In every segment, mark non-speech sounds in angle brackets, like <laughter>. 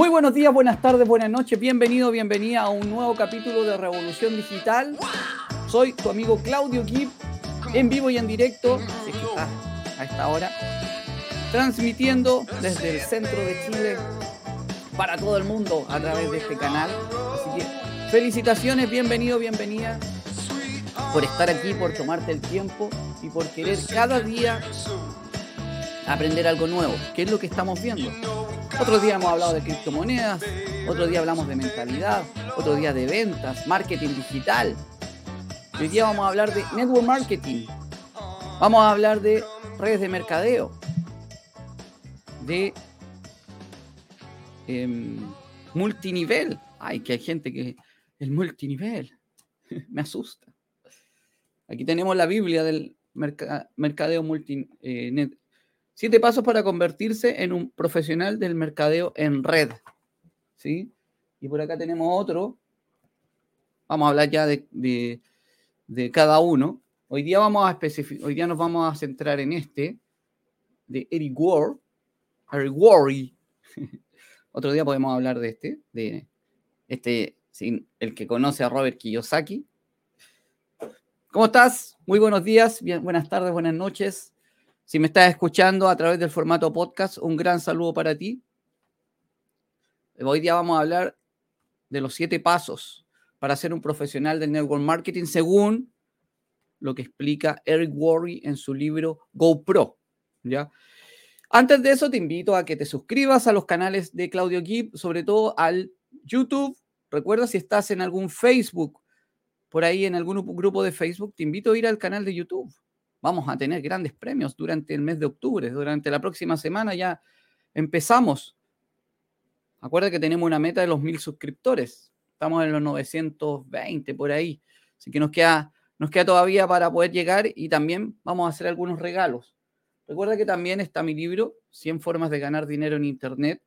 Muy buenos días, buenas tardes, buenas noches. Bienvenido, bienvenida a un nuevo capítulo de Revolución Digital. Soy tu amigo Claudio Kip, en vivo y en directo, a esta hora, transmitiendo desde el centro de Chile para todo el mundo a través de este canal. Así que felicitaciones, bienvenido, bienvenida por estar aquí, por tomarte el tiempo y por querer cada día aprender algo nuevo, que es lo que estamos viendo. Otro día hemos hablado de criptomonedas, otro día hablamos de mentalidad, otro día de ventas, marketing digital. Hoy día vamos a hablar de network marketing. Vamos a hablar de redes de mercadeo, de em, multinivel. Ay, que hay gente que el multinivel <laughs> me asusta. Aquí tenemos la Biblia del mercadeo multi, eh, Siete pasos para convertirse en un profesional del mercadeo en red. ¿Sí? Y por acá tenemos otro. Vamos a hablar ya de, cada uno. Hoy día, vamos a hoy día nos vamos a centrar en este, de Eric Ward. Eric Worry. <laughs> Otro día podemos hablar de este, de este, el que conoce a Robert Kiyosaki. ¿Cómo estás? Muy buenos días, bien, buenas tardes, buenas noches. Si me estás escuchando a través del formato podcast, un gran saludo para ti. Hoy día vamos a hablar de los siete pasos para ser un profesional del network marketing según lo que explica Eric Worre en su libro GoPro. ¿ya? Antes de eso, te invito a que te suscribas a los canales de Claudio Gibb, sobre todo al YouTube. Recuerda si estás en algún Facebook, por ahí en algún grupo de Facebook, te invito a ir al canal de YouTube vamos a tener grandes premios durante el mes de octubre. Durante la próxima semana ya empezamos. Acuerda que tenemos una meta de los mil suscriptores. Estamos en los 920 por ahí. Así que nos queda, nos queda todavía para poder llegar y también vamos a hacer algunos regalos. Recuerda que también está mi libro, 100 formas de ganar dinero en Internet,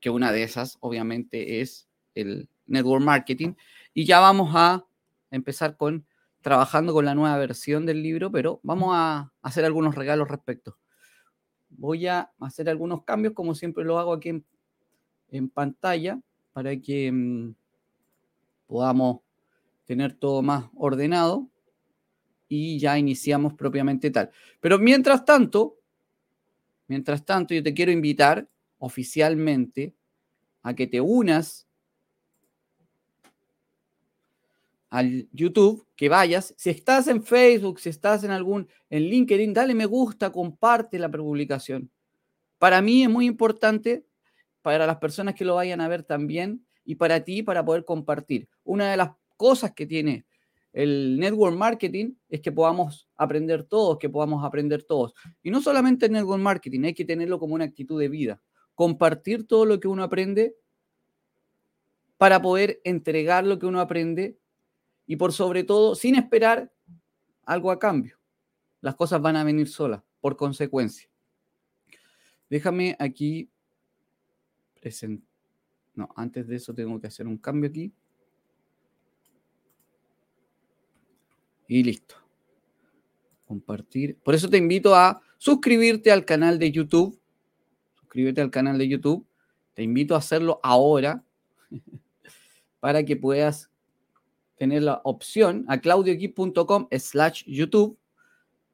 que una de esas obviamente es el network marketing. Y ya vamos a empezar con trabajando con la nueva versión del libro, pero vamos a hacer algunos regalos respecto. Voy a hacer algunos cambios, como siempre lo hago aquí en, pantalla, para que mm, podamos tener todo más ordenado y ya iniciamos propiamente tal. Pero mientras tanto, mientras tanto, yo te quiero invitar oficialmente a que te unas al YouTube, que vayas. Si estás en Facebook, si estás en algún, en LinkedIn, dale me gusta, comparte la publicación. Para mí es muy importante, para las personas que lo vayan a ver también, y para ti, para poder compartir. Una de las cosas que tiene el network marketing es que podamos aprender todos, que podamos aprender todos. Y no solamente el network marketing, hay que tenerlo como una actitud de vida. Compartir todo lo que uno aprende para poder entregar lo que uno aprende y por sobre todo, sin esperar algo a cambio. Las cosas van a venir solas, por consecuencia. Déjame aquí presentar. No, antes de eso tengo que hacer un cambio aquí. Y listo. Compartir. Por eso te invito a suscribirte al canal de YouTube. Suscríbete al canal de YouTube. Te invito a hacerlo ahora <laughs> para que puedas tener la opción a claudioequip.com slash YouTube.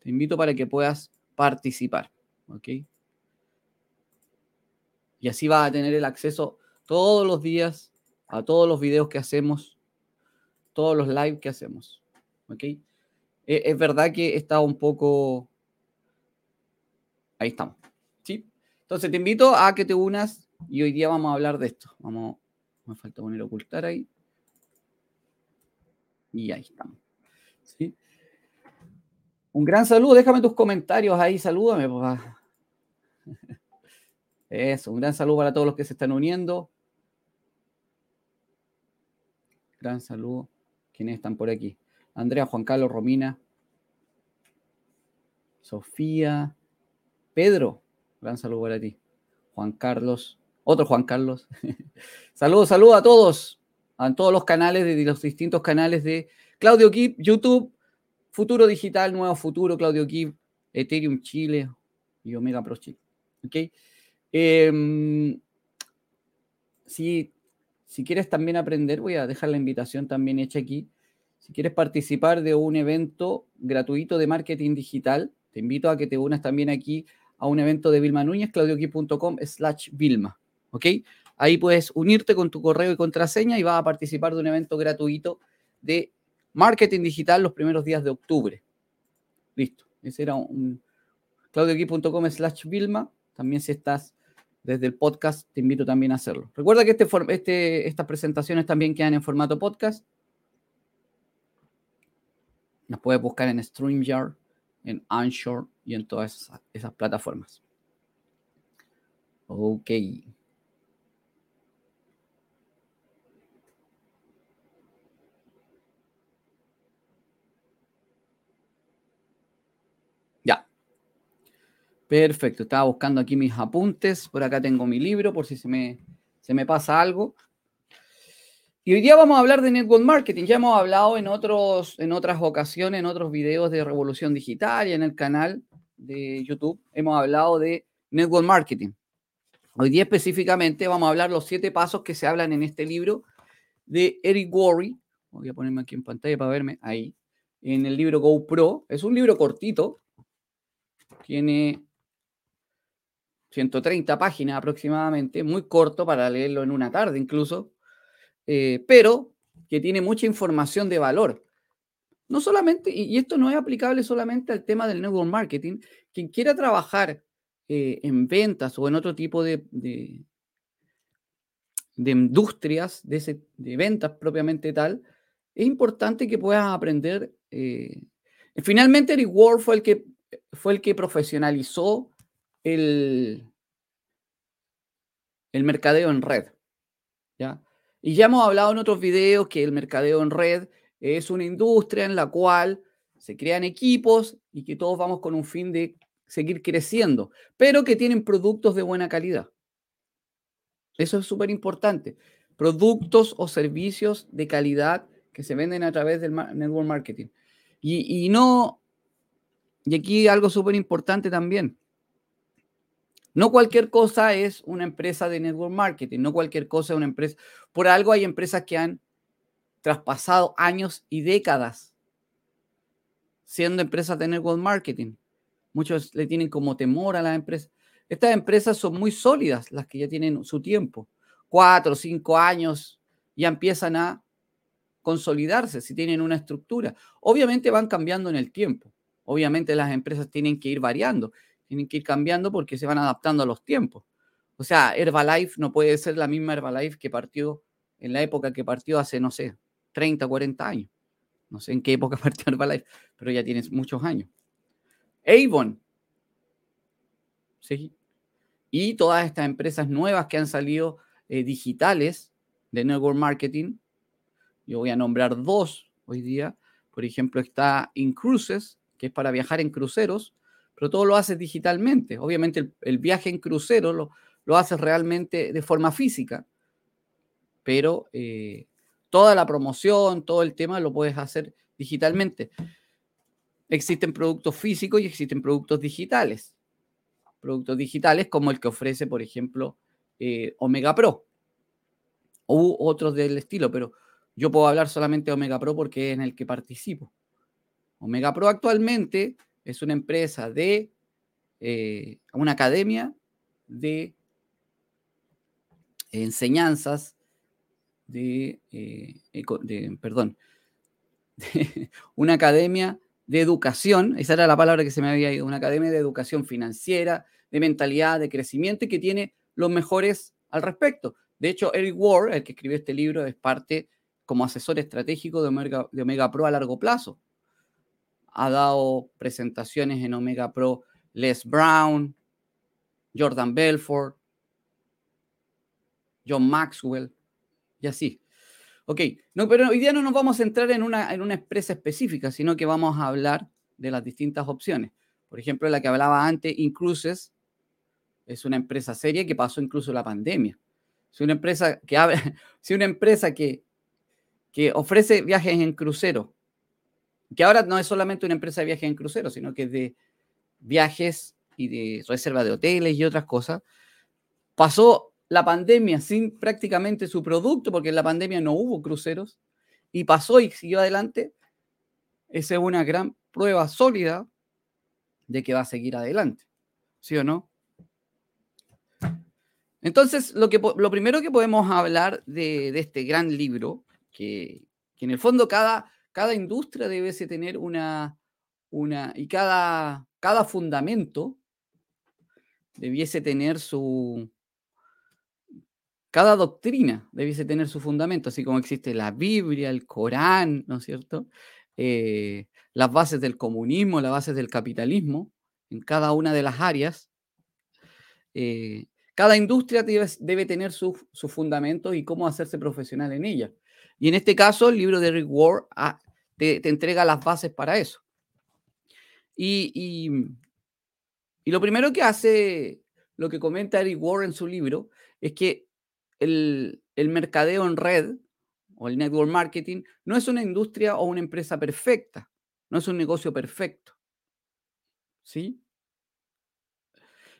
Te invito para que puedas participar. ¿Ok? Y así vas a tener el acceso todos los días a todos los videos que hacemos, todos los live que hacemos. ¿Ok? E, es verdad que está un poco... Ahí estamos. ¿Sí? Entonces te invito a que te unas y hoy día vamos a hablar de esto. Vamos, me falta poner ocultar ahí. Y ahí estamos. ¿Sí? Un gran saludo, déjame tus comentarios ahí, salúdame, papá. <laughs> Eso, un gran saludo para todos los que se están uniendo. Gran saludo. ¿Quiénes están por aquí? Andrea, Juan Carlos, Romina, Sofía, Pedro. Gran saludo para ti. Juan Carlos, otro Juan Carlos. <laughs> saludos, saludos a todos en todos los canales de, los distintos canales de Claudio Kip, YouTube, Futuro Digital, Nuevo Futuro, Claudio Kip, Ethereum Chile y Omega Pro Chile. ¿Okay? Em, si, si quieres también aprender, voy a dejar la invitación también hecha aquí. Si quieres participar de un evento gratuito de marketing digital, te invito a que te unas también aquí a un evento de Vilma Núñez, claudioqui.com slash Vilma. ¿Ok? Ahí puedes unirte con tu correo y contraseña y vas a participar de un evento gratuito de marketing digital los primeros días de octubre. Listo. Ese era un claudioqui.com slash Vilma. También si estás desde el podcast, te invito también a hacerlo. Recuerda que este, este, estas presentaciones también quedan en formato podcast. Las puedes buscar en StreamYard, en Anchor y en todas esas, esas plataformas. Ok. Perfecto, estaba buscando aquí mis apuntes. Por acá tengo mi libro, por si se me, se me pasa algo. Y hoy día vamos a hablar de network marketing. Ya hemos hablado en, otros, en otras ocasiones, en otros videos de Revolución Digital y en el canal de YouTube, hemos hablado de network marketing. Hoy día específicamente vamos a hablar los siete pasos que se hablan en este libro de Eric Worre. Voy a ponerme aquí en pantalla para verme ahí. En el libro GoPro. Es un libro cortito. Tiene 130 páginas aproximadamente, muy corto para leerlo en una tarde incluso, eh, pero que tiene mucha información de valor. No solamente, y esto no es aplicable solamente al tema del network marketing, quien quiera trabajar eh, en ventas o en otro tipo de, de, industrias, de, de, ventas propiamente tal, es importante que puedas aprender. Eh, finalmente, Eric Ward fue el que, fue el que profesionalizó el, el mercadeo en red. ¿ya? Y ya hemos hablado en otros videos que el mercadeo en red es una industria en la cual se crean equipos y que todos vamos con un fin de seguir creciendo, pero que tienen productos de buena calidad. Eso es súper importante. Productos o servicios de calidad que se venden a través del network marketing. Y, y no, y aquí algo súper importante también. No cualquier cosa es una empresa de network marketing, no cualquier cosa es una empresa. Por algo hay empresas que han traspasado años y décadas siendo empresas de network marketing. Muchos le tienen como temor a las empresas. Estas empresas son muy sólidas, las que ya tienen su tiempo. Cuatro cinco años ya empiezan a consolidarse si tienen una estructura. Obviamente van cambiando en el tiempo. Obviamente las empresas tienen que ir variando tienen que ir cambiando porque se van adaptando a los tiempos. O sea, Herbalife no puede ser la misma Herbalife que partió en la época que partió hace, no sé, 30, 40 años. No sé en qué época <laughs> partió Herbalife, pero ya tienes muchos años. Avon. ¿sí? Y todas estas empresas nuevas que han salido eh, digitales de network marketing. Yo voy a nombrar dos hoy día. Por ejemplo, está Incruises, que es para viajar en cruceros pero todo lo haces digitalmente. Obviamente el, viaje en crucero lo, haces realmente de forma física, pero eh, toda la promoción, todo el tema lo puedes hacer digitalmente. Existen productos físicos y existen productos digitales. Productos digitales como el que ofrece, por ejemplo, eh, Omega Pro u otros del estilo, pero yo puedo hablar solamente de Omega Pro porque es en el que participo. Omega Pro actualmente es una empresa de eh, una academia de enseñanzas de, eh, perdón, <laughs> una academia de educación, esa era la palabra que se me había ido, una academia de educación financiera, de mentalidad, de crecimiento y que tiene los mejores al respecto. De hecho, Eric Ward, el que escribió este libro, es parte como asesor estratégico de de Omega Pro a largo plazo ha dado presentaciones en Omega Pro Les Brown, Jordan Belfort, John Maxwell y así. Ok, no, pero hoy día no nos vamos a entrar en una, en una empresa específica, sino que vamos a hablar de las distintas opciones. Por ejemplo, la que hablaba antes, Incruises, es una empresa seria que pasó incluso la pandemia. Es una empresa que, <laughs> si una empresa que, que ofrece viajes en crucero que ahora no es solamente una empresa de viajes en crucero, sino que es de viajes y de reserva de hoteles y otras cosas, pasó la pandemia sin prácticamente su producto, porque en la pandemia no hubo cruceros, y pasó y siguió adelante, esa es una gran prueba sólida de que va a seguir adelante. ¿Sí o no? Entonces, lo, que, lo primero que podemos hablar de, este gran libro, que, en el fondo cada, cada industria debe tener una, una y cada, cada fundamento debiese tener su, cada doctrina debiese tener su fundamento, así como existe la Biblia, el Corán, ¿no es cierto? Eh, las bases del comunismo, las bases del capitalismo, en cada una de las áreas. Eh, cada industria debe, tener sus su fundamentos y cómo hacerse profesional en ella. Y en este caso, el libro de Rick Ward ah, te, entrega las bases para eso. Y, y lo primero que hace, lo que comenta Eric Ward en su libro, es que el, mercadeo en red o el network marketing no es una industria o una empresa perfecta, no es un negocio perfecto. ¿Sí?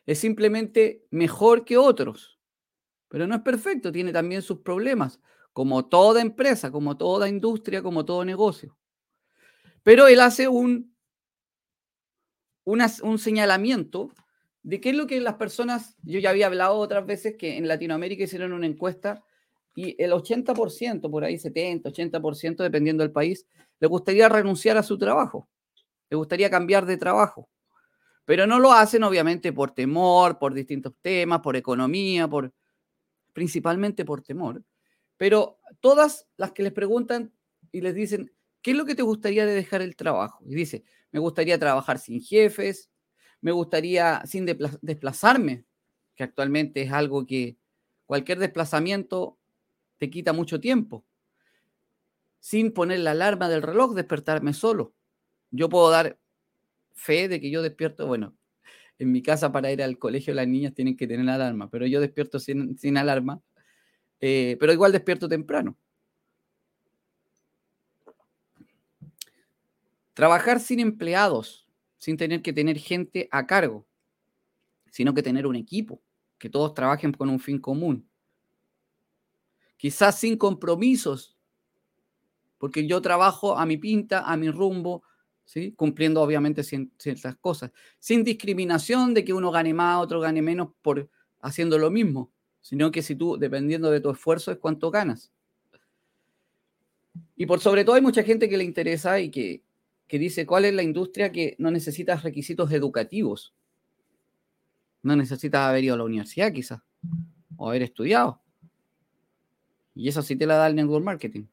Es simplemente mejor que otros, pero no es perfecto, tiene también sus problemas, como toda empresa, como toda industria, como todo negocio. Pero él hace un, un señalamiento de qué es lo que las personas, yo ya había hablado otras veces que en Latinoamérica hicieron una encuesta y el 80%, por ahí 70, 80%, dependiendo del país, le gustaría renunciar a su trabajo, le gustaría cambiar de trabajo. Pero no lo hacen obviamente por temor, por distintos temas, por economía, por principalmente por temor. Pero todas las que les preguntan y les dicen, ¿qué es lo que te gustaría de dejar el trabajo? Y dice, me gustaría trabajar sin jefes, me gustaría, sin desplazarme, que actualmente es algo que cualquier desplazamiento te quita mucho tiempo. Sin poner la alarma del reloj, despertarme solo. Yo puedo dar fe de que yo despierto, bueno, en mi casa para ir al colegio las niñas tienen que tener alarma, pero yo despierto sin, alarma, eh, pero igual despierto temprano. Trabajar sin empleados sin tener que tener gente a cargo, sino que tener un equipo, que todos trabajen con un fin común. Quizás sin compromisos, porque yo trabajo a mi pinta, a mi rumbo, ¿sí? cumpliendo obviamente ciertas cosas, sin discriminación de que uno gane más, otro gane menos por haciendo lo mismo, sino que si tú, dependiendo de tu esfuerzo, es cuánto ganas. Y por sobre todo hay mucha gente que le interesa y que que dice cuál es la industria que no necesita requisitos educativos. No necesitas haber ido a la universidad quizás, o haber estudiado. Y eso sí te la da el network marketing.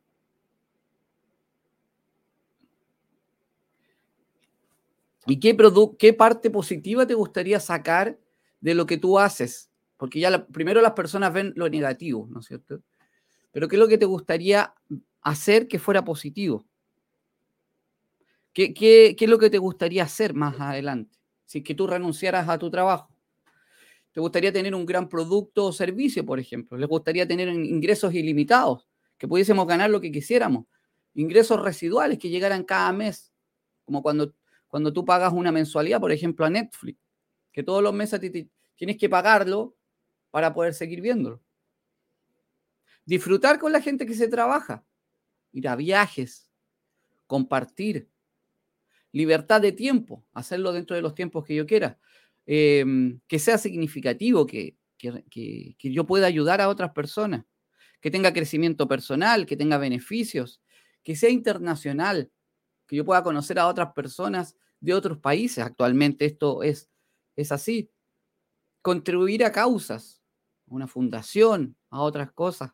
¿Y qué, qué parte positiva te gustaría sacar de lo que tú haces? Porque ya primero las personas ven lo negativo, ¿no es cierto? Pero ¿qué es lo que te gustaría hacer que fuera positivo? ¿Qué, es lo que te gustaría hacer más adelante? Si es que tú renunciaras a tu trabajo. ¿Te gustaría tener un gran producto o servicio, por ejemplo? ¿Les gustaría tener ingresos ilimitados? Que pudiésemos ganar lo que quisiéramos. Ingresos residuales que llegaran cada mes. Como cuando, cuando tú pagas una mensualidad, por ejemplo, a Netflix. Que todos los meses tienes que pagarlo para poder seguir viéndolo. Disfrutar con la gente que se trabaja. Ir a viajes. Compartir libertad de tiempo, hacerlo dentro de los tiempos que yo quiera, em, que sea significativo, que, yo pueda ayudar a otras personas, que tenga crecimiento personal, que tenga beneficios, que sea internacional, que yo pueda conocer a otras personas de otros países. Actualmente esto es, es así. Contribuir a causas, a una fundación, a otras cosas.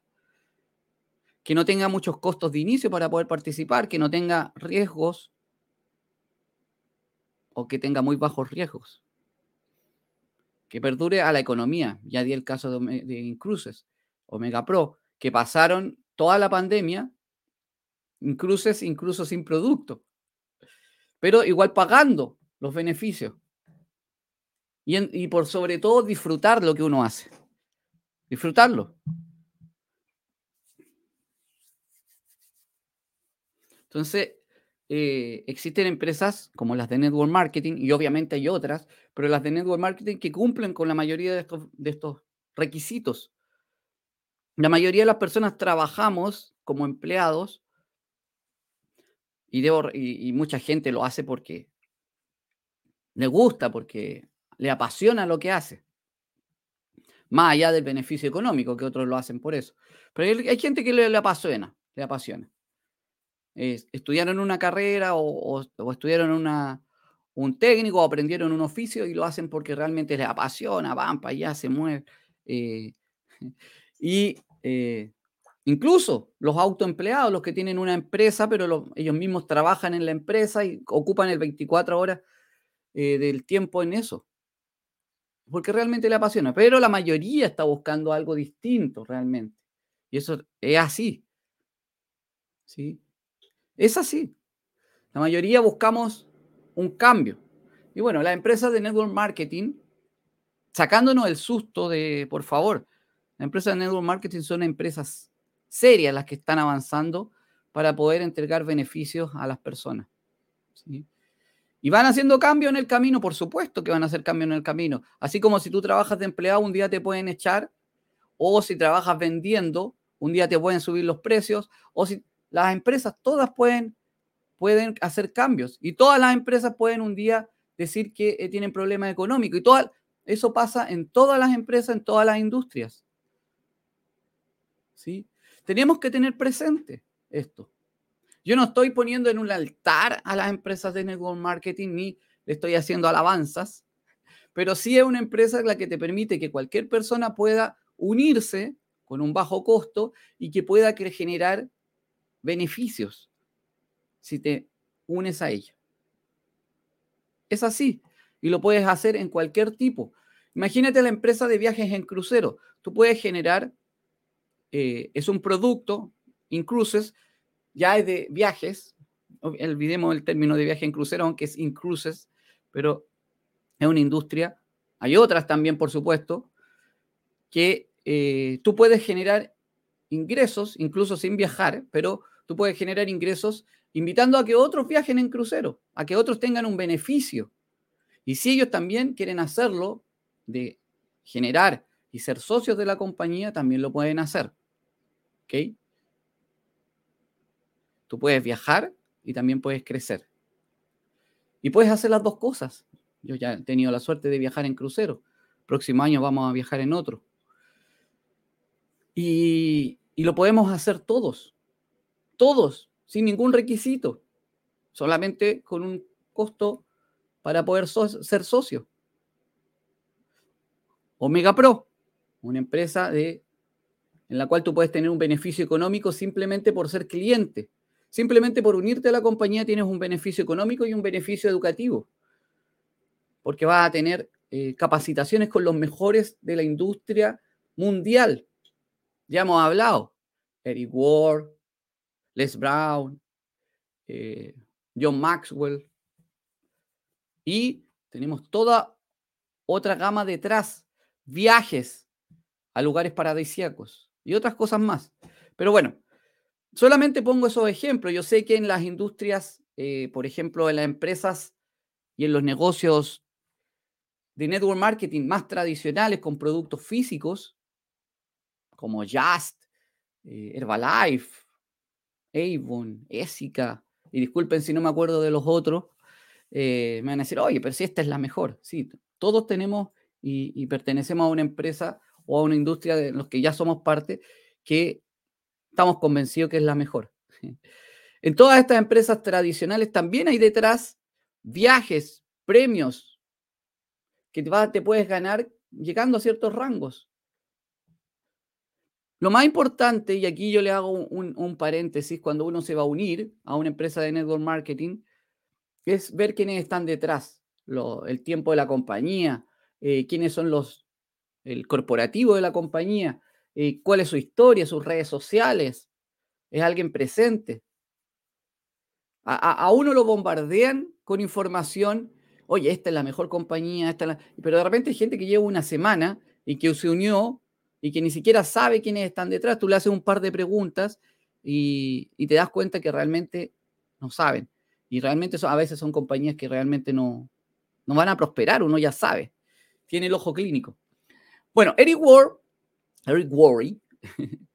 Que no tenga muchos costos de inicio para poder participar, que no tenga riesgos o que tenga muy bajos riesgos. Que perdure a la economía. Ya di el caso de, de Incruces, Omega Pro, que pasaron toda la pandemia, Incruces incluso sin producto, pero igual pagando los beneficios. Y, y por sobre todo disfrutar lo que uno hace. Disfrutarlo. Entonces, eh, existen empresas como las de Network Marketing y obviamente hay otras, pero las de Network Marketing que cumplen con la mayoría de estos, requisitos La mayoría de las personas trabajamos como empleados y, y, mucha gente lo hace porque le gusta, porque le apasiona lo que hace. Más allá del beneficio económico, que otros lo hacen por eso. Pero hay, gente que le, apasiona, le apasiona. Estudiaron una carrera o, estudiaron una, un técnico o aprendieron un oficio y lo hacen porque realmente les apasiona, van para allá, se mueven. Eh, <laughs> y eh, incluso los autoempleados, los que tienen una empresa, pero ellos mismos trabajan en la empresa y ocupan el 24 horas eh, del tiempo en eso. Porque realmente le apasiona. Pero la mayoría está buscando algo distinto realmente. Y eso es así. ¿Sí? Es así. La mayoría buscamos un cambio. Y bueno, las empresas de network marketing, sacándonos el susto de, por favor, las empresas de network marketing son empresas serias las que están avanzando para poder entregar beneficios a las personas. Y van haciendo cambio en el camino, por supuesto que van a hacer cambio en el camino. Así como si tú trabajas de empleado, un día te pueden echar, o si trabajas vendiendo, un día te pueden subir los precios, o si las empresas todas pueden pueden hacer cambios y todas las empresas pueden un día decir que eh, tienen problemas económicos y todo eso pasa en todas las empresas, en todas las industrias. ¿Sí? Tenemos que tener presente esto. Yo no estoy poniendo en un altar a las empresas de network marketing ni le estoy haciendo alabanzas, pero sí es una empresa la que te permite que cualquier persona pueda unirse con un bajo costo y que pueda generar beneficios si te unes a ella. Es así. Y lo puedes hacer en cualquier tipo. Imagínate la empresa de viajes en crucero. Tú puedes generar, eh, es un producto, Incruises, ya es de viajes. Olvidemos el término de viaje en crucero, aunque es Incruises, pero es una industria. Hay otras también, por supuesto, que eh, tú puedes generar ingresos, incluso sin viajar, pero tú puedes generar ingresos invitando a que otros viajen en crucero, a que otros tengan un beneficio. Y si ellos también quieren hacerlo, de generar y ser socios de la compañía, también lo pueden hacer. ¿Ok? Tú puedes viajar y también puedes crecer. Y puedes hacer las dos cosas. Yo ya he tenido la suerte de viajar en crucero. Próximo año vamos a viajar en otro. Y, y lo podemos hacer todos. Todos sin ningún requisito, solamente con un costo para poder ser socio. Omega Pro, una empresa de, en la cual tú puedes tener un beneficio económico simplemente por ser cliente. Simplemente por unirte a la compañía tienes un beneficio económico y un beneficio educativo, porque vas a tener eh, capacitaciones con los mejores de la industria mundial. Ya hemos hablado, Eric Ward, Les Brown, eh, John Maxwell. Y tenemos toda otra gama detrás, viajes a lugares paradisíacos y otras cosas más. Pero bueno, solamente pongo esos ejemplos. Yo sé que en las industrias, eh, por ejemplo, en las empresas y en los negocios de network marketing más tradicionales con productos físicos, como Just, eh, Herbalife, Avon, Essica, y disculpen si no me acuerdo de los otros, eh, me van a decir, oye, pero si esta es la mejor. Sí, todos tenemos y, pertenecemos a una empresa o a una industria de los que ya somos parte que estamos convencidos que es la mejor. <laughs> En todas estas empresas tradicionales también hay detrás viajes, premios que te puedes ganar llegando a ciertos rangos. Lo más importante, y aquí yo le hago un, paréntesis, cuando uno se va a unir a una empresa de network marketing, es ver quiénes están detrás, el tiempo de la compañía, eh, quiénes son los, el corporativo de la compañía, eh, cuál es su historia, sus redes sociales, es alguien presente. A, uno lo bombardean con información, oye, esta es la mejor compañía, esta pero de repente hay gente que lleva una semana y que se unió y que ni siquiera sabe quiénes están detrás. Tú le haces un par de preguntas y, te das cuenta que realmente no saben. Y realmente a veces son compañías que realmente no, no van a prosperar, uno ya sabe. Tiene el ojo clínico. Bueno, Eric Ward, Eric Worry, <laughs>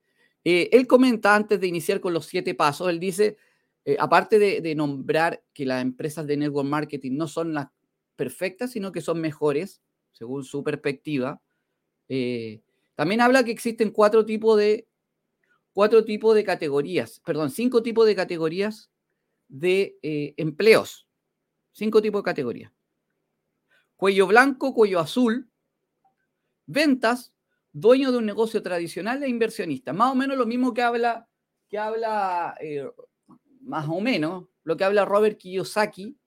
Eh, él comenta antes de iniciar con los siete pasos, él dice, eh, aparte de, nombrar que las empresas de network marketing no son las perfectas, sino que son mejores, según su perspectiva, eh, también habla que existen cuatro tipos de cuatro tipos de categorías, perdón, cinco tipos de categorías de empleos. Cinco tipos de categorías. Cuello blanco, cuello azul, ventas, dueño de un negocio tradicional e inversionista. Más o menos lo mismo que habla, que habla eh, más o menos, lo que habla Robert Kiyosaki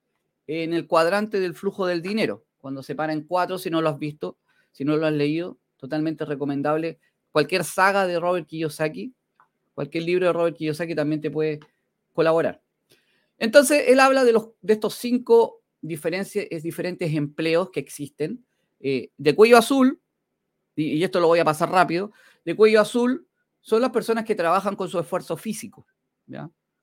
en el cuadrante del flujo del dinero, cuando se para en cuatro, si no lo has visto, si no lo has leído, totalmente recomendable. Cualquier saga de Robert Kiyosaki, cualquier libro de Robert Kiyosaki también te puede colaborar. Entonces, él habla de, los, estos cinco diferentes, empleos que existen. Eh, de cuello azul, y, esto lo voy a pasar rápido, de cuello azul son las personas que trabajan con su esfuerzo físico.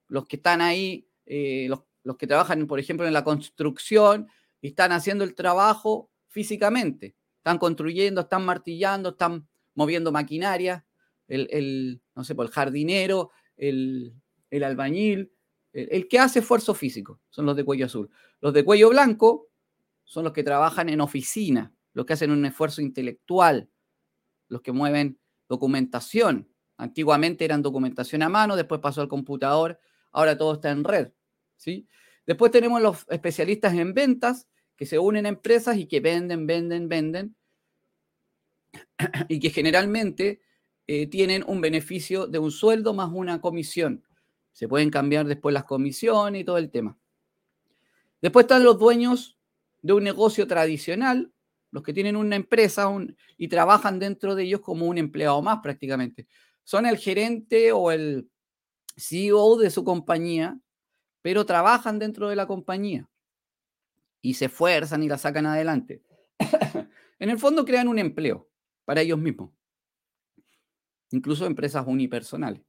Los que están ahí, eh, los, que trabajan, por ejemplo, en la construcción y están haciendo el trabajo físicamente. Están construyendo, están martillando, están moviendo maquinaria. El, no sé, el jardinero, el, el albañil, el, que hace esfuerzo físico son los de cuello azul. Los de cuello blanco son los que trabajan en oficina, los que hacen un esfuerzo intelectual, los que mueven documentación. Antiguamente eran documentación a mano, después pasó al computador, ahora todo está en red. ¿sí? Después tenemos los especialistas en ventas, que se unen a empresas y que venden, venden, venden, <clears throat> y que generalmente eh, tienen un beneficio de un sueldo más una comisión. Se pueden cambiar después las comisiones y todo el tema. Después están los dueños de un negocio tradicional, los que tienen una empresa y trabajan dentro de ellos como un empleado más prácticamente. Son el gerente o el CEO de su compañía, pero trabajan dentro de la compañía y se esfuerzan y la sacan adelante. <laughs> en el fondo crean un empleo para ellos mismos, incluso empresas unipersonales.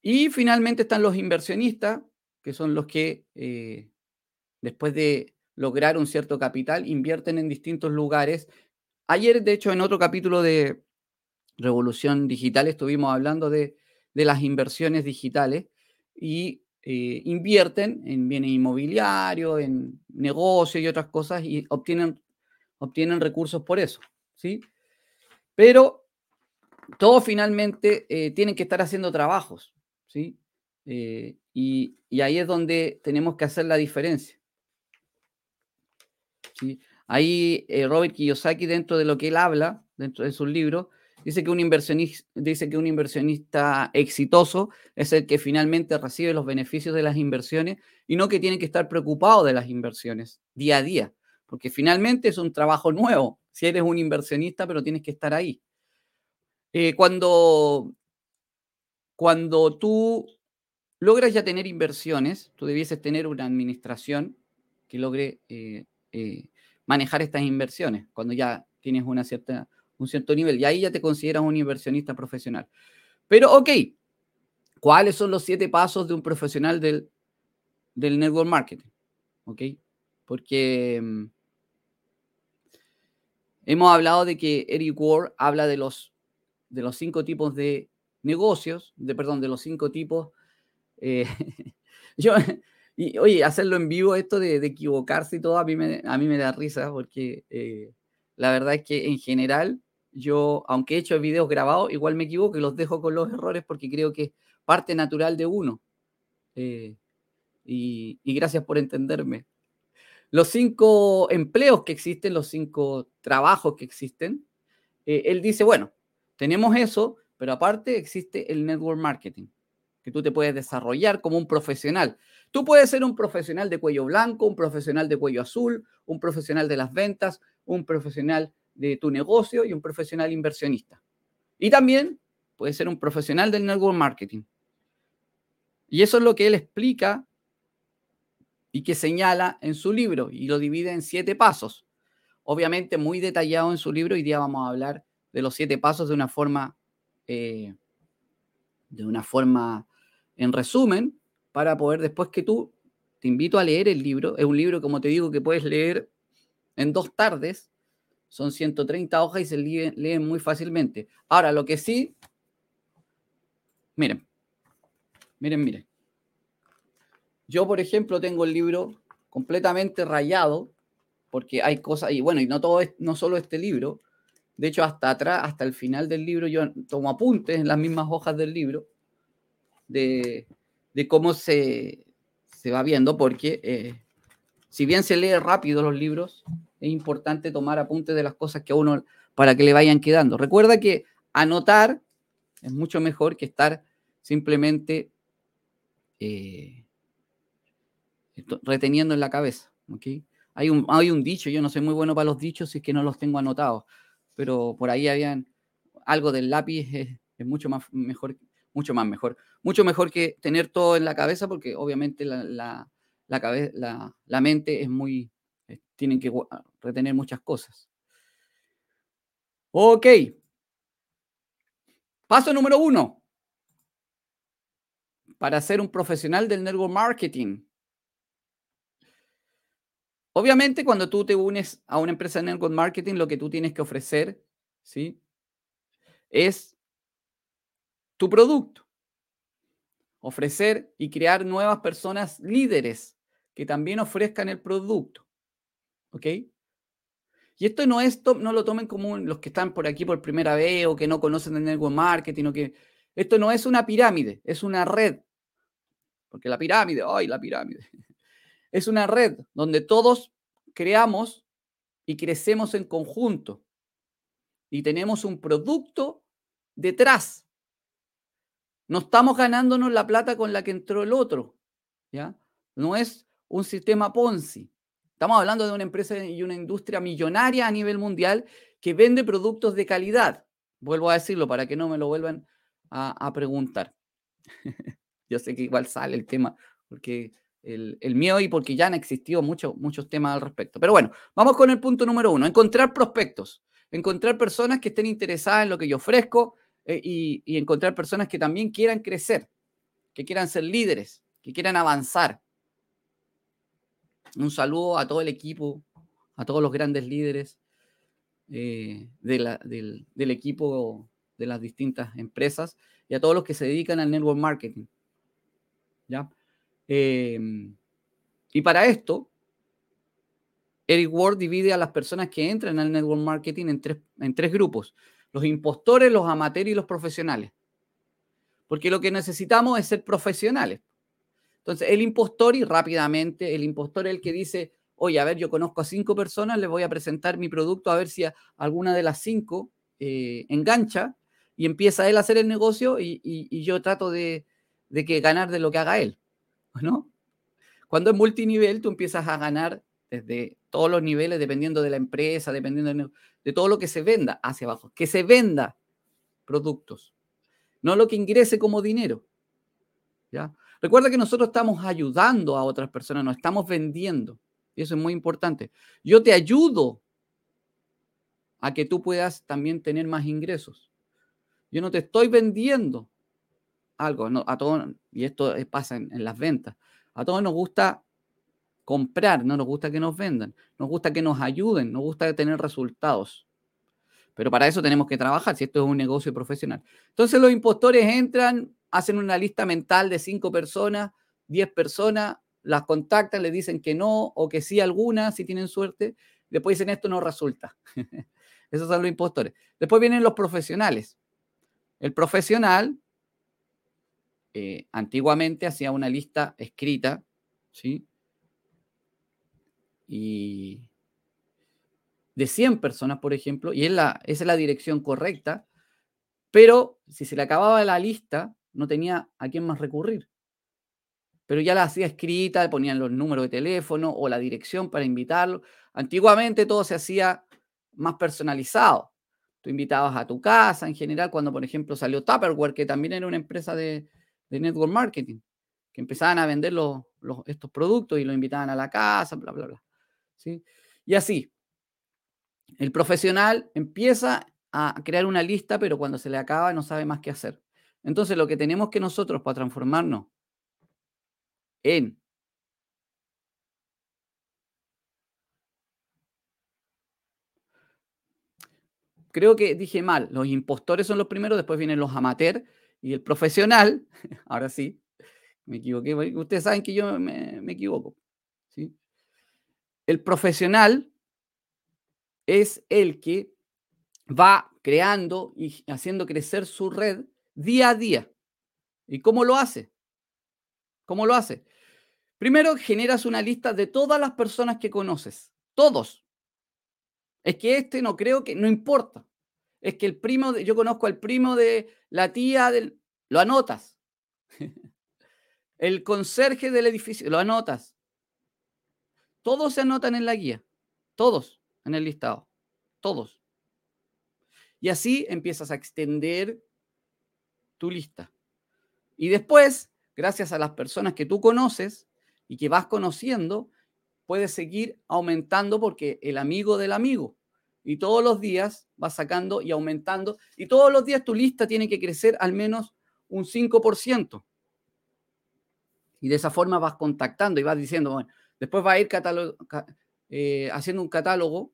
Y finalmente están los inversionistas, que son los que eh, después de lograr un cierto capital invierten en distintos lugares. Ayer, de hecho, en otro capítulo de Revolución Digital estuvimos hablando de, las inversiones digitales y eh, invierten en bienes inmobiliarios, en negocios y otras cosas y obtienen, obtienen recursos por eso. ¿sí? Pero todos finalmente eh, tienen que estar haciendo trabajos. ¿sí? Eh, y, ahí es donde tenemos que hacer la diferencia. Ahí eh, Robert Kiyosaki, dentro de lo que él habla, dentro de sus libros, dice que, un inversionista, exitoso es el que finalmente recibe los beneficios de las inversiones y no que tiene que estar preocupado de las inversiones día a día, porque finalmente es un trabajo nuevo. Si eres un inversionista, pero tienes que estar ahí. Eh, cuando cuando tú logras ya tener inversiones, tú debieses tener una administración que logre eh, eh, manejar estas inversiones, cuando ya tienes una cierta, un cierto nivel. Y ahí ya te consideras un inversionista profesional. Pero, ok, ¿cuáles son los siete pasos de un profesional del, del network marketing? ¿Ok? Porque mm, hemos hablado de que Eric Ward habla de los, de los cinco tipos de negocios, de, perdón, de los cinco tipos. Eh, <laughs> yo, y oye, hacerlo en vivo, esto de, equivocarse y todo, a mí me, a mí me da risa porque eh, la verdad es que en general yo, aunque he hecho videos grabados, igual me equivoco y los dejo con los errores porque creo que es parte natural de uno. Eh, y, y, gracias por entenderme. Los cinco empleos que existen, los cinco trabajos que existen, él dice, bueno, tenemos eso, pero aparte existe el network marketing, que tú te puedes desarrollar como un profesional. Tú puedes ser un profesional de cuello blanco, un profesional de cuello azul, un profesional de las ventas, un profesional de tu negocio y un profesional inversionista. Y también puedes ser un profesional del network marketing. Y eso es lo que él explica y que señala en su libro y lo divide en siete pasos. Obviamente muy detallado en su libro. Hoy día vamos a hablar de los siete pasos de una forma eh, de una forma en resumen para poder después que tú te invito a leer el libro. Es un libro, como te digo, que puedes leer en dos tardes. Son 130 hojas y se leen, muy fácilmente. Ahora, lo que sí, Miren, miren, miren. Yo, por ejemplo, tengo el libro completamente rayado, porque hay cosas, y bueno, y no todo no solo este libro, de hecho, hasta atrás, hasta el final del libro, yo tomo apuntes en las mismas hojas del libro de, cómo se, se, va viendo, porque eh, si bien se lee rápido los libros, es importante tomar apuntes de las cosas que a uno, para que le vayan quedando. Recuerda que anotar es mucho mejor que estar simplemente eh, reteniendo en la cabeza. Hay, un, hay un dicho, yo no soy muy bueno para los dichos si es que no los tengo anotados, pero por ahí habían algo del lápiz es, mucho más mejor, mucho más mejor, mucho mejor que tener todo en la cabeza porque obviamente la, la, la mente es muy, eh, tienen que retener muchas cosas. Ok. Paso número uno. Para ser un profesional del network marketing. Obviamente, cuando tú te unes a una empresa de network marketing, lo que tú tienes que ofrecer, ¿sí? Es tu producto. Ofrecer y crear nuevas personas líderes que también ofrezcan el producto. ¿Ok? Y esto no es, no lo tomen como los que están por aquí por primera vez o que no conocen el network marketing o que esto no es una pirámide, es una red. Porque la pirámide, ay, la pirámide. <laughs> Es una red donde todos creamos y crecemos en conjunto. Y tenemos un producto detrás. No estamos ganándonos la plata con la que entró el otro. ¿ya? No es un sistema Ponzi. Estamos hablando de una empresa y una industria millonaria a nivel mundial que vende productos de calidad. Vuelvo a decirlo para que no me lo vuelvan a, preguntar. <laughs> Yo sé que igual sale el tema, porque el, el, mío y porque ya han existido muchos muchos temas al respecto. Pero bueno, vamos con el punto número uno, encontrar prospectos, encontrar personas que estén interesadas en lo que yo ofrezco eh, y, y encontrar personas que también quieran crecer, que quieran ser líderes, que quieran avanzar. Un saludo a todo el equipo, a todos los grandes líderes eh, del, equipo de las distintas empresas y a todos los que se dedican al network marketing. ¿ya? Em, y para esto, Eric Ward divide a las personas que entran al network marketing en tres, en tres grupos. Los impostores, los amateurs y los profesionales. Porque lo que necesitamos es ser profesionales. Entonces, el impostor y rápidamente, el impostor es el que dice, oye, a ver, yo conozco a cinco personas, les voy a presentar mi producto a ver si alguna de las cinco eh, engancha y empieza él a hacer el negocio y, yo trato de, de que ganar de lo que haga él, ¿no? Cuando es multinivel, tú empiezas a ganar desde todos los niveles, dependiendo de la empresa, dependiendo de, de todo lo que se venda hacia abajo. Que se venda productos, no lo que ingrese como dinero. ¿ya? Recuerda que nosotros estamos ayudando a otras personas, no estamos vendiendo. Y eso es muy importante. Yo te ayudo a que tú puedas también tener más ingresos. Yo no te estoy vendiendo algo. No, a todos, y esto pasa en, en, las ventas, a todos nos gusta comprar, no nos gusta que nos vendan, nos gusta que nos ayuden, nos gusta tener resultados. Pero para eso tenemos que trabajar, si esto es un negocio profesional. Entonces los impostores entran, hacen una lista mental de cinco personas, diez personas, las contactan, le dicen que no o que sí algunas, si tienen suerte. Después dicen esto no resulta. <laughs> Esos son los impostores. Después vienen los profesionales. El profesional eh, antiguamente hacía una lista escrita, ¿sí? Y de 100 personas, por ejemplo, y es la, esa es la dirección correcta, pero si se le acababa la lista, no tenía a quién más recurrir. Pero ya la hacía escrita, ponían los números de teléfono o la dirección para invitarlo. Antiguamente todo se hacía más personalizado. Tú invitabas a tu casa en general, cuando por ejemplo salió Tupperware, que también era una empresa de, de network marketing, que empezaban a vender los, estos productos y los invitaban a la casa, bla, bla, bla. ¿sí? Y así, el profesional empieza a crear una lista, pero cuando se le acaba no sabe más qué hacer. Entonces, lo que tenemos que nosotros para transformarnos en creo que dije mal, los impostores son los primeros, después vienen los amateurs Y el profesional, <laughs> ahora sí, me equivoqué, ustedes saben que yo me, me equivoco. El profesional es el que va creando y haciendo crecer su red día a día. ¿Y cómo lo hace? ¿Cómo lo hace? Primero generas una lista de todas las personas que conoces. Todos. Es que este no creo que, no importa. Es que el primo, de, yo conozco al primo de la tía del, lo anotas. <laughs> El conserje del edificio, lo anotas. Todos se anotan en la guía. Todos en el listado. Todos. Y así empiezas a extender tu lista. Y después, gracias a las personas que tú conoces y que vas conociendo, puedes seguir aumentando porque el amigo del amigo. Y todos los días vas sacando y aumentando. Y todos los días tu lista tiene que crecer al menos un 5%. Y de esa forma vas contactando y vas diciendo, bueno, después va a ir eh, haciendo un catálogo,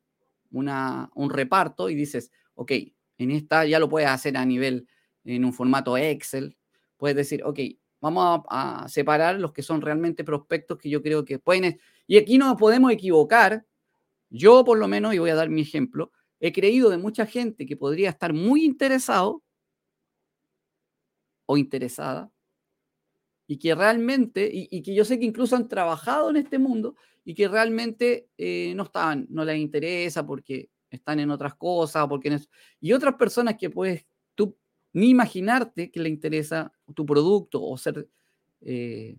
un reparto y dices, ok, en esta ya lo puedes hacer a nivel, en un formato Excel. Puedes decir, ok, vamos a, separar los que son realmente prospectos que yo creo que pueden. Y aquí no podemos equivocar. Yo, por lo menos, y voy a dar mi ejemplo, he creído de mucha gente que podría estar muy interesado o interesada y que realmente, y, que yo sé que incluso han trabajado en este mundo y que realmente eh, no están, no les interesa porque están en otras cosas, porque y otras personas que puedes tú ni imaginarte que le interesa tu producto o ser eh,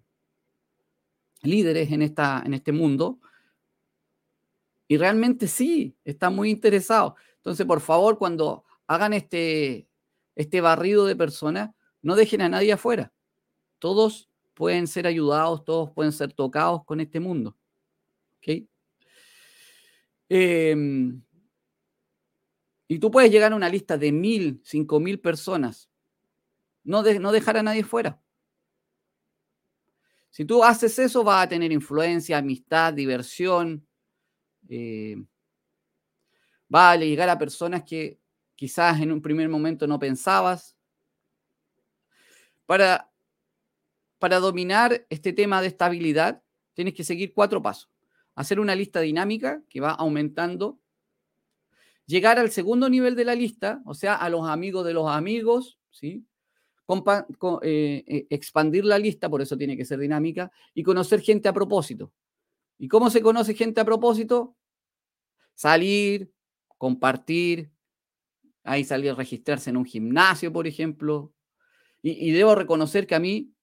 líderes en, esta, en este mundo. Y realmente sí, están muy interesados. Entonces, por favor, cuando hagan este, este barrido de personas, no dejen a nadie afuera. Todos pueden ser ayudados, todos pueden ser tocados con este mundo. ¿Ok? Em, y tú puedes llegar a una lista de mil, cinco mil personas. No, no dejar a nadie fuera. Si tú haces eso, vas a tener influencia, amistad, diversión. Eh, va a llegar a personas que quizás en un primer momento no pensabas. Para, para dominar este tema de estabilidad, tienes que seguir cuatro pasos. Hacer una lista dinámica que va aumentando llegar al segundo nivel de la lista, o sea, a los amigos de los amigos, ¿sí? Eh, eh, expandir la lista, por eso tiene que ser dinámica, y conocer gente a propósito. ¿Y cómo se conoce gente a propósito? Salir, compartir, ahí salir a registrarse en un gimnasio, por ejemplo. Y, debo reconocer que a mí,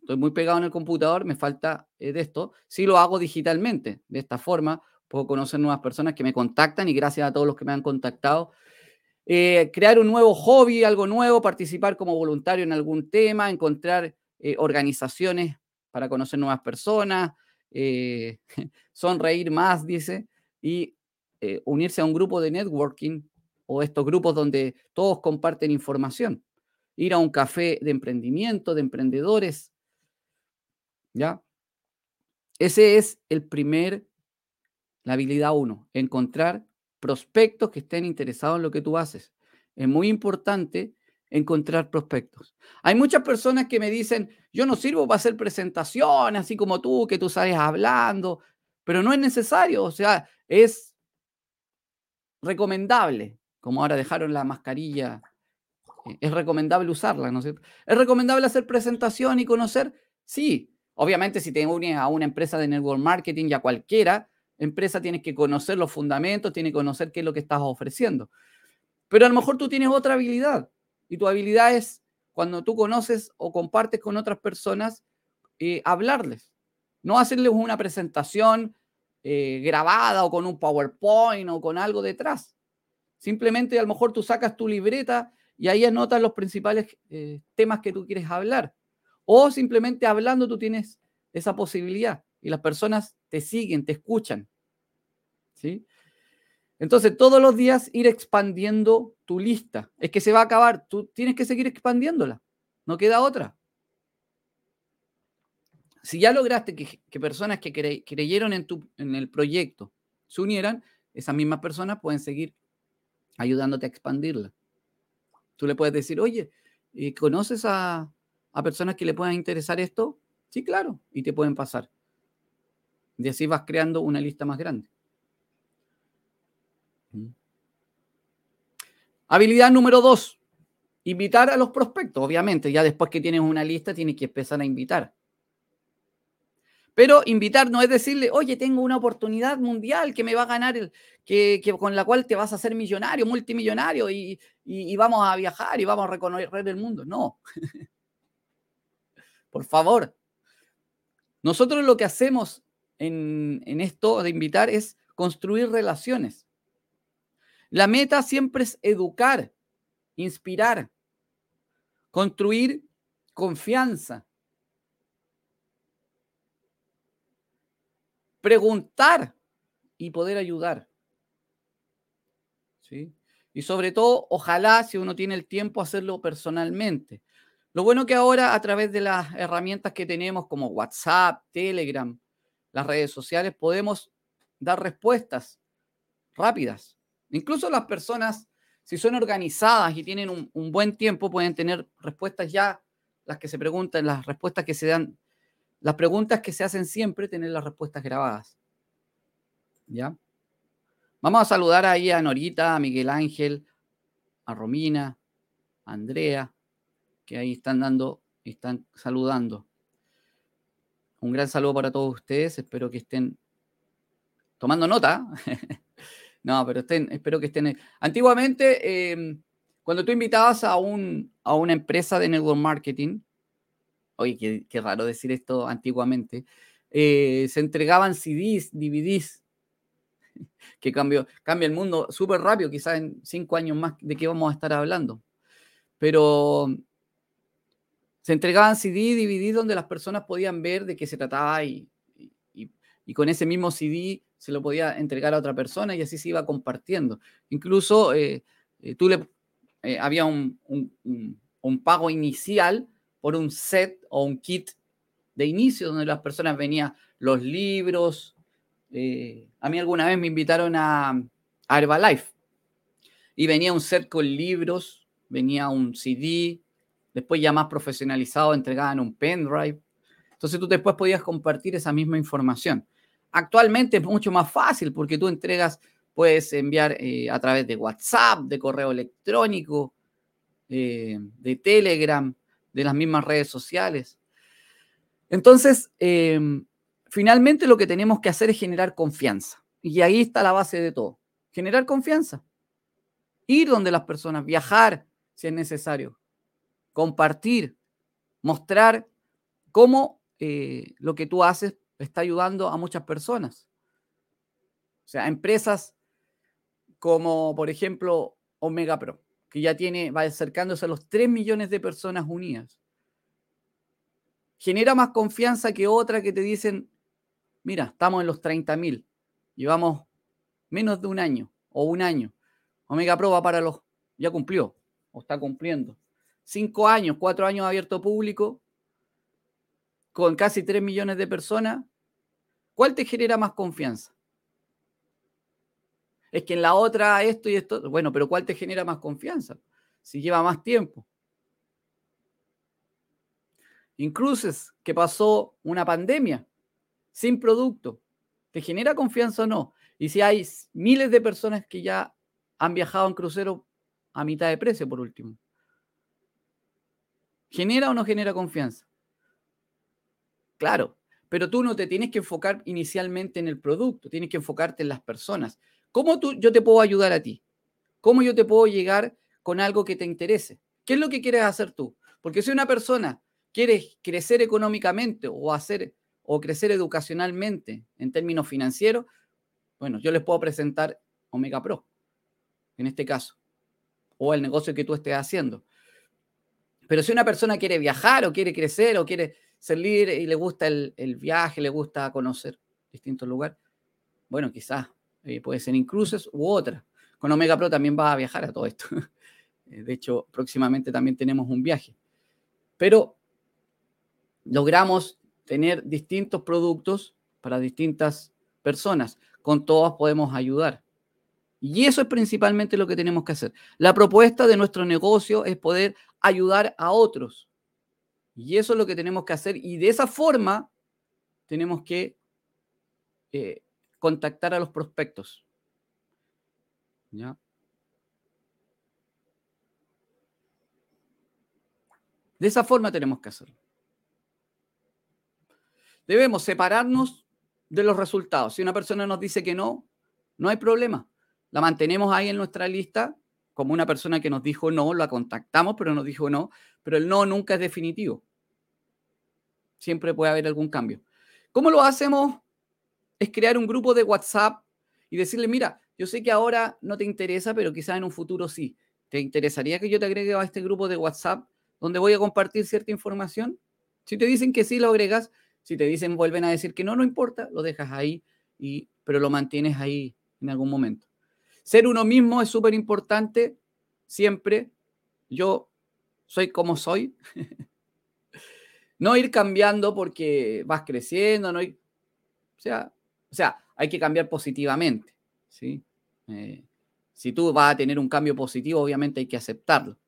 estoy muy pegado en el computador, me falta eh, de esto, si lo hago digitalmente, de esta forma, puedo conocer nuevas personas que me contactan y gracias a todos los que me han contactado. Eh, crear un nuevo hobby, algo nuevo, participar como voluntario en algún tema, encontrar eh, organizaciones para conocer nuevas personas, eh, <laughs> sonreír más, dice, y unirse a un grupo de networking o estos grupos donde todos comparten información. Ir a un café de emprendimiento, de emprendedores. ¿Ya? Ese es el primer la habilidad uno, encontrar prospectos que estén interesados en lo que tú haces. Es muy importante encontrar prospectos. Hay muchas personas que me dicen, yo no sirvo para hacer presentaciones, así como tú, que tú sabes hablando, pero no es necesario, o sea, es recomendable, como ahora dejaron la mascarilla, eh, es recomendable usarla, ¿no es cierto? ¿Es recomendable hacer presentación y conocer? Sí, obviamente si te unes a una empresa de network marketing y a cualquiera, empresa tienes que conocer los fundamentos, tienes que conocer qué es lo que estás ofreciendo. Pero a lo mejor tú tienes otra habilidad y tu habilidad es cuando tú conoces o compartes con otras personas, eh, hablarles. No hacerles una presentación eh, grabada o con un PowerPoint o con algo detrás. Simplemente a lo mejor tú sacas tu libreta y ahí anotas los principales eh, temas que tú quieres hablar. O simplemente hablando tú tienes esa posibilidad y las personas te siguen, te escuchan. ¿Sí? Entonces, todos los días ir expandiendo tu lista. Es que se va a acabar, tú tienes que seguir expandiéndola. No queda otra. Si ya lograste que, personas que creyeron en, tu, en el proyecto se unieran, esas mismas personas pueden seguir ayudándote a expandirla. Tú le puedes decir, oye, eh, ¿conoces a, a personas que le puedan interesar esto? Sí, claro, y te pueden pasar. Y así vas creando una lista más grande. Mm. Habilidad número dos, invitar a los prospectos. Obviamente, ya después que tienes una lista, tienes que empezar a invitar. Pero invitar no es decirle, oye, tengo una oportunidad mundial que me va a ganar, el, que, con la cual te vas a hacer millonario, multimillonario y, vamos a viajar y vamos a recorrer el mundo. No. <laughs> Por favor. Nosotros lo que hacemos en, esto de invitar es construir relaciones. La meta siempre es educar, inspirar, construir confianza, preguntar y poder ayudar. ¿Sí? Y sobre todo, ojalá, si uno tiene el tiempo, hacerlo personalmente. Lo bueno que ahora a través de las herramientas que tenemos como WhatsApp, Telegram, las redes sociales, podemos dar respuestas rápidas. Incluso las personas, si son organizadas y tienen un, buen tiempo, pueden tener respuestas ya, las que se preguntan, las respuestas que se dan las preguntas que se hacen siempre, tener las respuestas grabadas. ¿Ya? Vamos a saludar ahí a Norita, a Miguel Ángel, a Romina, a Andrea, que ahí están dando, están saludando. Un gran saludo para todos ustedes. Espero que estén tomando nota. <laughs> no, pero estén, espero que estén. Antiguamente, em, cuando tú invitabas a, un, a una empresa de network marketing, oye, qué, raro decir esto antiguamente, eh, se entregaban CDs, DVDs, <laughs> que cambió, cambia el mundo súper rápido, quizás en cinco años más de qué vamos a estar hablando. Pero se entregaban CD, DVDs donde las personas podían ver de qué se trataba y, y, con ese mismo CD se lo podía entregar a otra persona y así se iba compartiendo. Incluso eh, eh, tú le, había un, un, pago inicial por un set o un kit de inicio donde las personas venían los libros. Eh, a mí alguna vez me invitaron a, a Herbalife y venía un set con libros, venía un CD, después ya más profesionalizado entregaban un pendrive. Entonces tú después podías compartir esa misma información. Actualmente es mucho más fácil porque tú entregas, puedes enviar eh, a través de WhatsApp, de correo electrónico, eh, de Telegram, de las mismas redes sociales. Entonces, em, finalmente lo que tenemos que hacer es generar confianza. Y ahí está la base de todo. Generar confianza. Ir donde las personas, viajar si es necesario, compartir, mostrar cómo eh, lo que tú haces está ayudando a muchas personas. O sea, empresas como, por ejemplo, Omega Pro que ya tiene, va acercándose a los 3 millones de personas unidas. Genera más confianza que otra que te dicen, mira, estamos en los 30 mil, llevamos menos de un año o un año. Omega Pro va para los, ya cumplió o está cumpliendo. Cinco años, cuatro años abierto público, con casi 3 millones de personas. ¿Cuál te genera más confianza? es que en la otra esto y esto, bueno, pero ¿cuál te genera más confianza? Si lleva más tiempo. Incluso que pasó una pandemia sin producto, ¿te genera confianza o no? Y si hay miles de personas que ya han viajado en crucero a mitad de precio, por último. ¿Genera o no genera confianza? Claro, pero tú no te tienes que enfocar inicialmente en el producto, tienes que enfocarte en las personas. ¿Cómo tú, yo te puedo ayudar a ti? ¿Cómo yo te puedo llegar con algo que te interese? ¿Qué es lo que quieres hacer tú? Porque si una persona quiere crecer económicamente o hacer o crecer educacionalmente en términos financieros, bueno, yo les puedo presentar Omega Pro, en este caso, o el negocio que tú estés haciendo. Pero si una persona quiere viajar o quiere crecer o quiere ser y le gusta el, viaje, le gusta conocer distintos lugares, bueno, quizás eh, puede ser Incruces u otra. Con Omega Pro también va a viajar a todo esto. <laughs> Eh, de hecho, próximamente también tenemos un viaje. Pero logramos tener distintos productos para distintas personas. Con todas podemos ayudar. Y eso es principalmente lo que tenemos que hacer. La propuesta de nuestro negocio es poder ayudar a otros. Y eso es lo que tenemos que hacer. Y de esa forma tenemos que eh, contactar a los prospectos. ¿Ya? De esa forma tenemos que hacerlo. Debemos separarnos de los resultados. Si una persona nos dice que no, no hay problema. La mantenemos ahí en nuestra lista como una persona que nos dijo no, la contactamos, pero nos dijo no, pero el no nunca es definitivo. Siempre puede haber algún cambio. ¿Cómo lo hacemos? Es crear un grupo de WhatsApp y decirle, mira, yo sé que ahora no te interesa, pero quizás en un futuro sí. ¿Te interesaría que yo te agregue a este grupo de WhatsApp donde voy a compartir cierta información? Si te dicen que sí, lo agregas. Si te dicen, vuelven a decir que no, no importa, lo dejas ahí, y, pero lo mantienes ahí en algún momento. Ser uno mismo es súper importante siempre. Yo soy como soy. <laughs> no ir cambiando porque vas creciendo, no o, sea, o sea, hay que cambiar positivamente. ¿sí? Eh, si tú vas a tener un cambio positivo, obviamente hay que aceptarlo.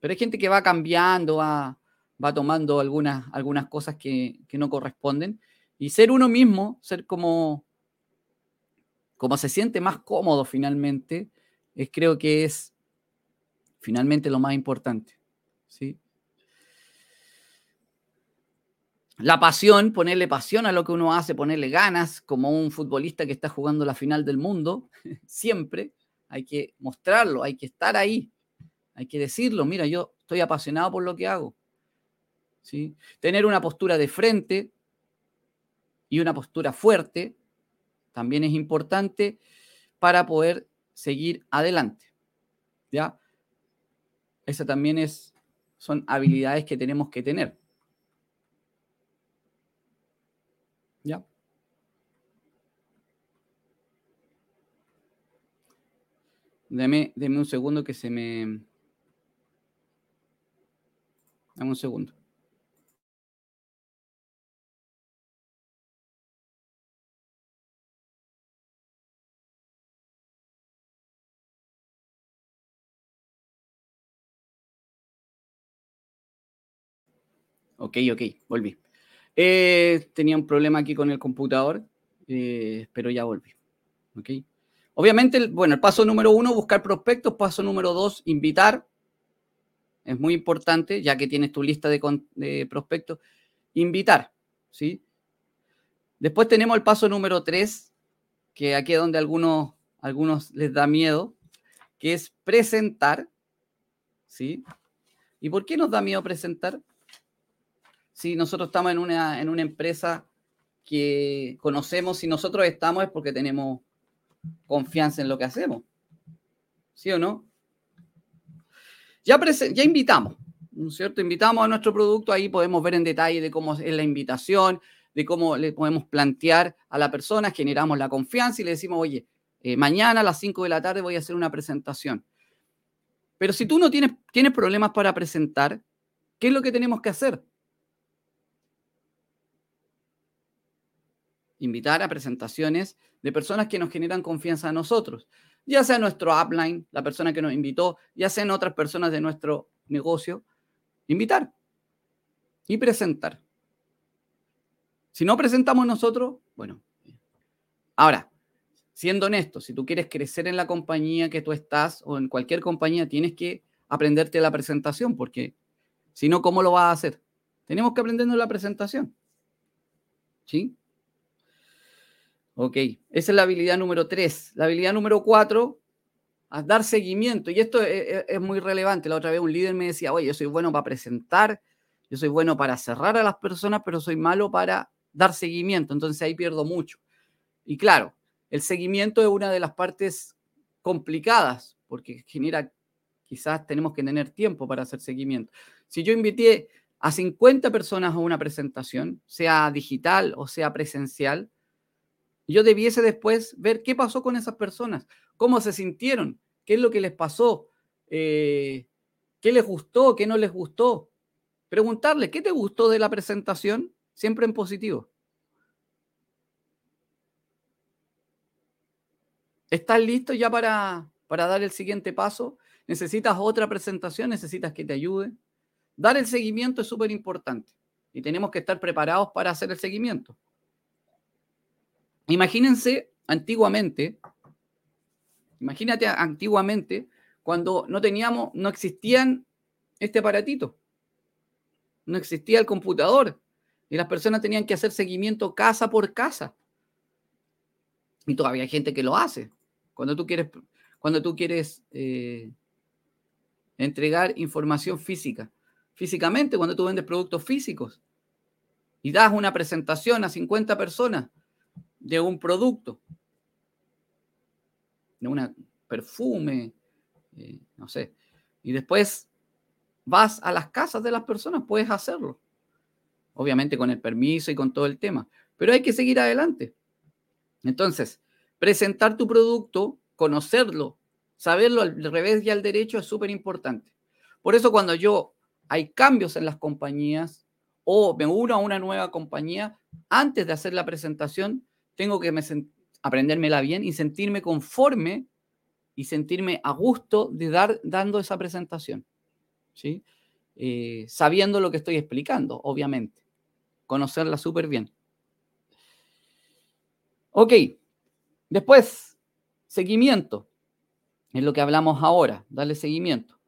Pero hay gente que va cambiando, va, va tomando algunas, algunas cosas que, no corresponden. Y ser uno mismo, ser como, como se siente más cómodo finalmente, es, creo que es finalmente lo más importante. ¿sí? La pasión, ponerle pasión a lo que uno hace, ponerle ganas, como un futbolista que está jugando la final del mundo, <laughs> siempre hay que mostrarlo, hay que estar ahí. Hay que decirlo, mira, yo estoy apasionado por lo que hago. ¿Sí? Tener una postura de frente y una postura fuerte también es importante para poder seguir adelante. ¿Ya? Esas también es, son habilidades que tenemos que tener. ¿Ya? Deme, deme un segundo que se me, Dame un segundo. Ok, ok, volví. Eh, tenía un problema aquí con el computador, eh, pero ya volví. Ok. Obviamente, bueno, el paso número uno, buscar prospectos. Paso número dos, invitar es muy importante, ya que tienes tu lista de, prospectos, invitar, ¿sí? Después tenemos el paso número tres, que aquí es donde algunos, algunos les da miedo, que es presentar, ¿sí? ¿Y por qué nos da miedo presentar? Si nosotros estamos en una, en una empresa que conocemos, si nosotros estamos es porque tenemos confianza en lo que hacemos. ¿Sí o no? Ya, ya invitamos, ¿no es cierto? Invitamos a nuestro producto, ahí podemos ver en detalle de cómo es la invitación, de cómo le podemos plantear a la persona, generamos la confianza y le decimos, oye, eh, mañana a las 5 de la tarde voy a hacer una presentación. Pero si tú no tienes, tienes problemas para presentar, ¿qué es lo que tenemos que hacer? Invitar a presentaciones de personas que nos generan confianza a nosotros ya sea nuestro upline, la persona que nos invitó, ya sean otras personas de nuestro negocio, invitar y presentar. Si no presentamos nosotros, bueno. Ahora, siendo honesto, si tú quieres crecer en la compañía que tú estás o en cualquier compañía, tienes que aprenderte la presentación, porque si no, ¿cómo lo vas a hacer? Tenemos que aprendernos la presentación. ¿Sí? Ok, esa es la habilidad número tres. La habilidad número cuatro, a dar seguimiento. Y esto es, muy relevante. La otra vez un líder me decía, oye, yo soy bueno para presentar, yo soy bueno para cerrar a las personas, pero soy malo para dar seguimiento. Entonces ahí pierdo mucho. Y claro, el seguimiento es una de las partes complicadas, porque genera, quizás tenemos que tener tiempo para hacer seguimiento. Si yo invité a 50 personas a una presentación, sea digital o sea presencial, yo debiese después ver qué pasó con esas personas, cómo se sintieron, qué es lo que les pasó, eh, qué les gustó, qué no les gustó. Preguntarle, ¿qué te gustó de la presentación? Siempre en positivo. ¿Estás listo ya para, para dar el siguiente paso? ¿Necesitas otra presentación? ¿Necesitas que te ayude? Dar el seguimiento es súper importante y tenemos que estar preparados para hacer el seguimiento. Imagínense antiguamente, imagínate antiguamente cuando no teníamos, no existían este aparatito, no existía el computador y las personas tenían que hacer seguimiento casa por casa. Y todavía hay gente que lo hace. Cuando tú quieres, cuando tú quieres eh, entregar información física, físicamente, cuando tú vendes productos físicos y das una presentación a 50 personas de un producto, de un perfume, eh, no sé, y después vas a las casas de las personas, puedes hacerlo. Obviamente con el permiso y con todo el tema, pero hay que seguir adelante. Entonces, presentar tu producto, conocerlo, saberlo al revés y al derecho es súper importante. Por eso cuando yo hay cambios en las compañías o me uno a una nueva compañía, antes de hacer la presentación, tengo que me aprendérmela bien y sentirme conforme y sentirme a gusto de dar dando esa presentación. ¿sí? Eh, sabiendo lo que estoy explicando, obviamente. Conocerla súper bien. Ok, después, seguimiento. Es lo que hablamos ahora, darle seguimiento.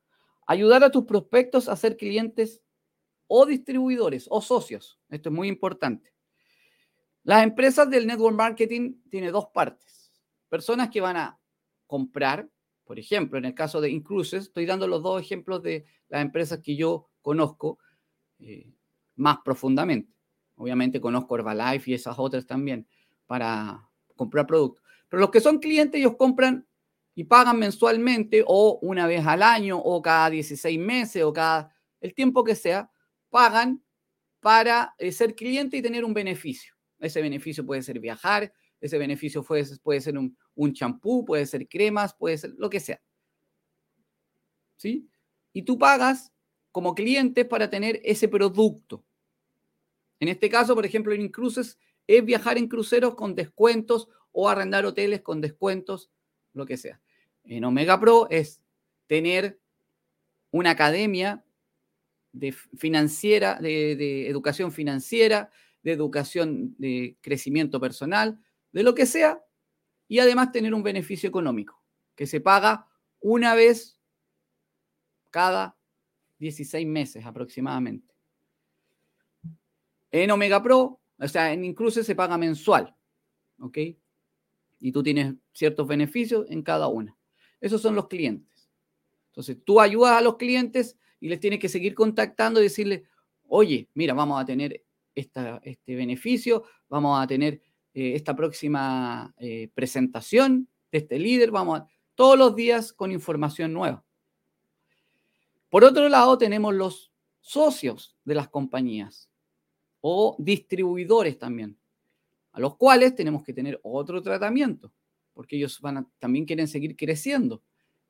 Ayudar a tus prospectos a ser clientes o distribuidores o socios. Esto es muy importante. Las empresas del network marketing tienen dos partes. Personas que van a comprar, por ejemplo, en el caso de Incruces, estoy dando los dos ejemplos de las empresas que yo conozco eh, más profundamente. Obviamente conozco Herbalife y esas otras también para comprar productos. Pero los que son clientes, ellos compran y pagan mensualmente o una vez al año o cada 16 meses o cada el tiempo que sea, pagan para eh, ser cliente y tener un beneficio. Ese beneficio puede ser viajar, ese beneficio puede, puede ser un champú, puede ser cremas, puede ser lo que sea. ¿Sí? Y tú pagas como cliente para tener ese producto. En este caso, por ejemplo, en Cruises es viajar en cruceros con descuentos o arrendar hoteles con descuentos, lo que sea en Omega Pro es tener una academia de financiera, de, educación financiera, de educación de crecimiento personal, de lo que sea, y además tener un beneficio económico que se paga una vez cada 16 meses aproximadamente. En Omega Pro, o sea, en Inclusive se paga mensual, ¿ok? Y tú tienes ciertos beneficios en cada una. Esos son los clientes. Entonces, tú ayudas a los clientes y les tienes que seguir contactando y decirle, oye, mira, vamos a tener este beneficio, vamos a tener eh, esta próxima eh, presentación de este líder, vamos a, todos los días con información nueva. Por otro lado, tenemos los socios de las compañías o distribuidores también, a los cuales tenemos que tener otro tratamiento porque ellos van también quieren seguir creciendo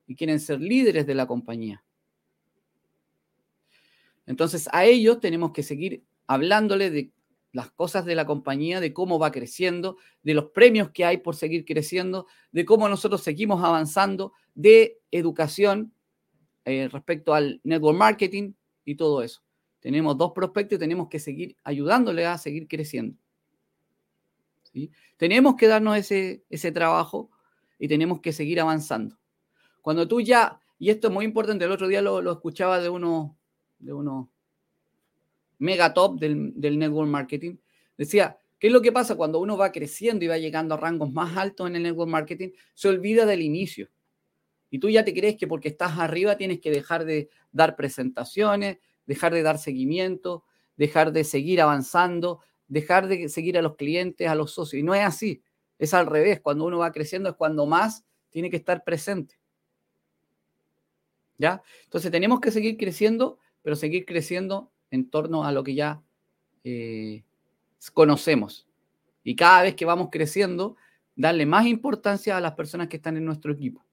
y quieren ser líderes de la compañía. Entonces a ellos tenemos que seguir hablándole de las cosas de la compañía, de cómo va creciendo, de los premios que hay por seguir creciendo, de cómo nosotros seguimos avanzando, de educación eh, respecto al network marketing y todo eso. Tenemos dos prospectos y tenemos que seguir ayudándole a seguir creciendo. Tenemos que darnos ese, ese trabajo y tenemos que seguir avanzando. Cuando tú ya, y esto es muy importante, el otro día lo, escuchaba de uno, de uno mega top del, del network marketing, decía, ¿qué es lo que pasa cuando uno va creciendo y va llegando a rangos más altos en el network marketing? Se olvida del inicio. Y tú ya te crees que porque estás arriba tienes que dejar de dar presentaciones, dejar de dar seguimiento, dejar de seguir avanzando, dejar de seguir a los clientes, a los socios. Y no es así, es al revés. Cuando uno va creciendo es cuando más tiene que estar presente. ¿Ya? Entonces tenemos que seguir creciendo, pero seguir creciendo en torno a lo que ya eh, conocemos. Y cada vez que vamos creciendo, darle más importancia a las personas que están en nuestro equipo.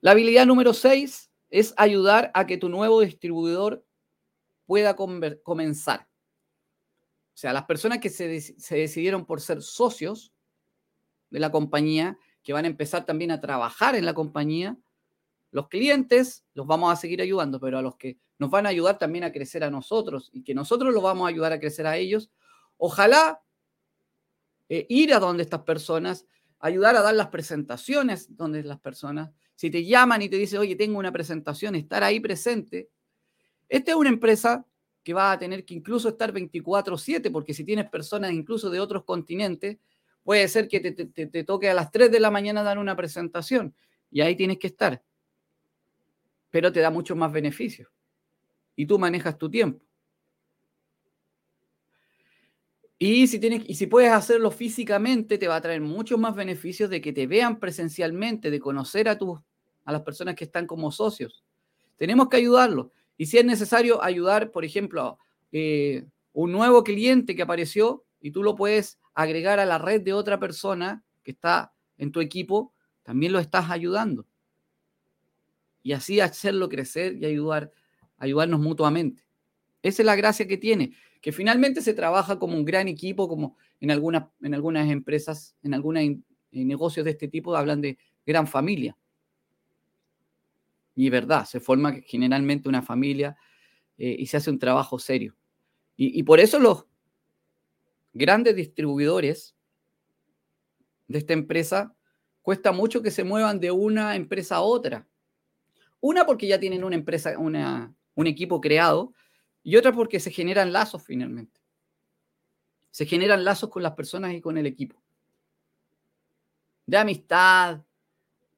La habilidad número 6 es ayudar a que tu nuevo distribuidor pueda comenzar. O sea, las personas que se, decidieron por ser socios, de la compañía que van a empezar también a trabajar en la compañía. Los clientes los vamos a seguir ayudando, pero a los que nos van a ayudar también a crecer a nosotros y que nosotros los vamos a ayudar a crecer a ellos. Ojalá eh, ir a donde estas personas, ayudar a dar las presentaciones donde las personas, si te llaman y te dicen, oye, tengo una presentación, estar ahí presente. Esta es una empresa que va a tener que incluso estar 24/7, porque si tienes personas incluso de otros continentes, puede ser que te, te, toque a las 3 de la mañana dar una presentación y ahí tienes que estar. Pero te da muchos más beneficios y tú manejas tu tiempo. Y si, tienes, y si puedes hacerlo físicamente, te va a traer muchos más beneficios de que te vean presencialmente, de conocer a, tus, a las personas que están como socios. Tenemos que ayudarlos. Y si es necesario ayudar, por ejemplo, eh, un nuevo cliente que apareció y tú lo puedes agregar a la red de otra persona que está en tu equipo, también lo estás ayudando. Y así hacerlo crecer y ayudar, ayudarnos mutuamente. Esa es la gracia que tiene que finalmente se trabaja como un gran equipo, como en algunas, en algunas empresas, en algunos negocios de este tipo hablan de gran familia. Y verdad, se forma generalmente una familia eh, y se hace un trabajo serio. Y por eso los grandes distribuidores de esta empresa cuesta mucho que se muevan de una empresa a otra. Una porque ya tienen una empresa, una, un equipo creado, y otra porque se generan lazos finalmente. Se generan lazos con las personas y con el equipo. De amistad,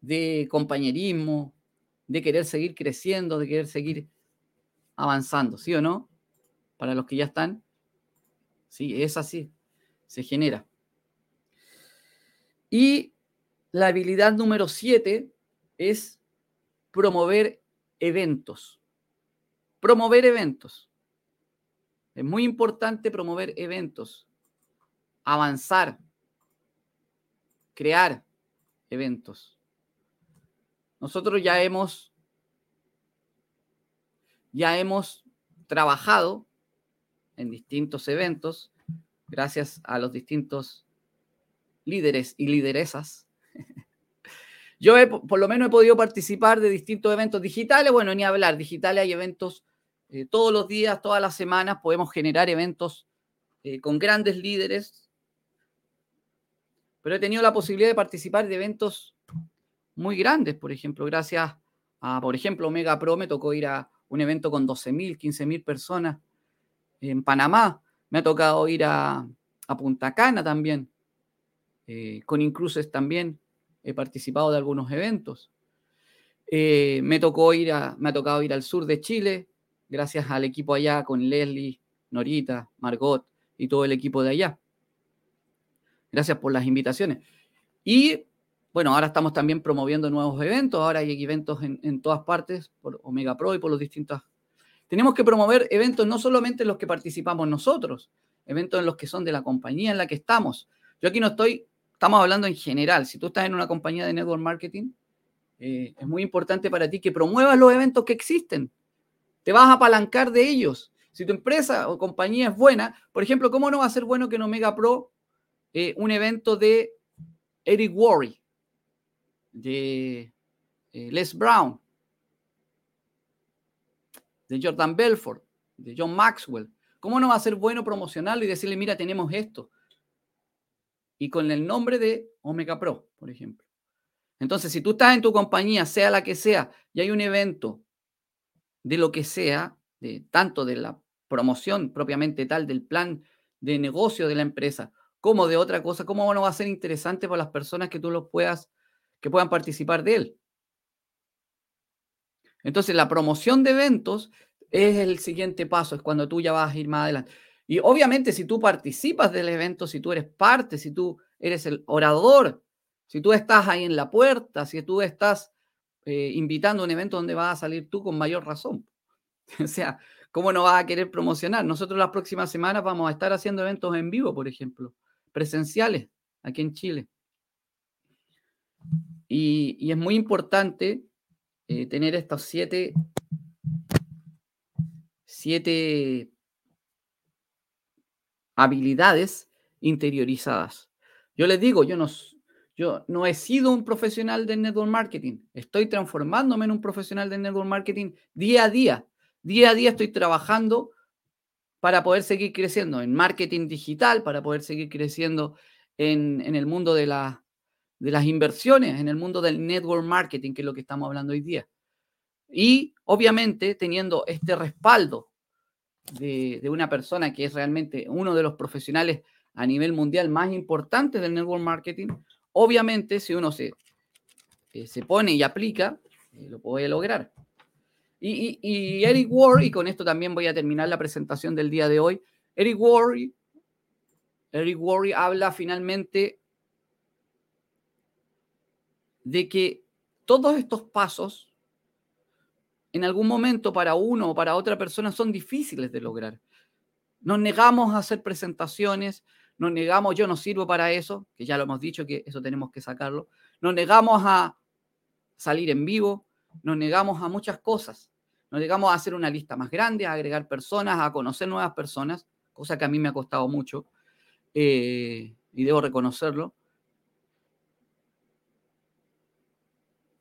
de compañerismo, de querer seguir creciendo, de querer seguir avanzando, ¿sí o no? Para los que ya están. Sí, es así. Se genera. Y la habilidad número siete es promover eventos. Promover eventos. Es muy importante promover eventos, avanzar, crear eventos. Nosotros ya hemos ya hemos trabajado en distintos eventos gracias a los distintos líderes y lideresas. Yo por lo menos he podido participar de distintos eventos digitales, bueno, ni hablar, digitales hay eventos eh, todos los días, todas las semanas podemos generar eventos eh, con grandes líderes, pero he tenido la posibilidad de participar de eventos muy grandes, por ejemplo, gracias a, por ejemplo, Omega Pro me tocó ir a un evento con 12.000, 15.000 personas en Panamá, me ha tocado ir a, Punta Cana también, eh, con Incruces también he participado de algunos eventos. me, tocó ir me ha tocado ir al sur de Chile, gracias al equipo allá con Leslie, Norita, Margot y todo el equipo de allá. Gracias por las invitaciones. Y bueno, ahora estamos también promoviendo nuevos eventos. Ahora hay eventos en, todas partes por Omega Pro y por los distintos. Tenemos que promover eventos no solamente en los que participamos nosotros, eventos en los que son de la compañía en la que estamos. Yo aquí no estoy, estamos hablando en general. Si tú estás en una compañía de network marketing, eh, es muy importante para ti que promuevas los eventos que existen. Te vas a apalancar de ellos. Si tu empresa o compañía es buena, por ejemplo, ¿cómo no va a ser bueno que en Omega Pro eh, un evento de Eric Worre, de eh, Les Brown, de Jordan Belfort, de John Maxwell? ¿Cómo no va a ser bueno promocionarlo y decirle, mira, tenemos esto? Y con el nombre de Omega Pro, por ejemplo. Entonces, si tú estás en tu compañía, sea la que sea, y hay un evento de lo que sea, de, tanto de la promoción propiamente tal del plan de negocio de la empresa, como de otra cosa, cómo no va a ser interesante para las personas que tú los puedas, que puedan participar de él. Entonces, la promoción de eventos es el siguiente paso, es cuando tú ya vas a ir más adelante. Y obviamente, si tú participas del evento, si tú eres parte, si tú eres el orador, si tú estás ahí en la puerta, si tú estás eh, invitando a un evento donde vas a salir tú con mayor razón. <laughs> o sea, ¿cómo no vas a querer promocionar? Nosotros las próximas semanas vamos a estar haciendo eventos en vivo, por ejemplo, presenciales aquí en Chile. Y, es muy importante eh, tener estos siete, siete habilidades interiorizadas. Yo les digo, yo no, Yo no he sido un profesional del network marketing. Estoy transformándome en un profesional del network marketing día a día. Día a día estoy trabajando para poder seguir creciendo en marketing digital, para poder seguir creciendo en, el mundo de, de las inversiones, en el mundo del network marketing, que es lo que estamos hablando hoy día. Y obviamente teniendo este respaldo de, una persona que es realmente uno de los profesionales a nivel mundial más importantes del network marketing, obviamente si uno se, eh, se pone y aplica, eh, lo puede lograr. Y, y, Eric Ward, y con esto también voy a terminar la presentación del día de hoy, Eric Ward, Eric Ward habla finalmente de que todos estos pasos en algún momento para uno o para otra persona son difíciles de lograr. Nos negamos a hacer presentaciones, nos negamos, yo no sirvo para eso, que ya lo hemos dicho que eso tenemos que sacarlo, nos negamos a salir en vivo, nos negamos a muchas cosas, nos negamos a hacer una lista más grande, a agregar personas, a conocer nuevas personas, cosa que a mí me ha costado mucho eh, y debo reconocerlo.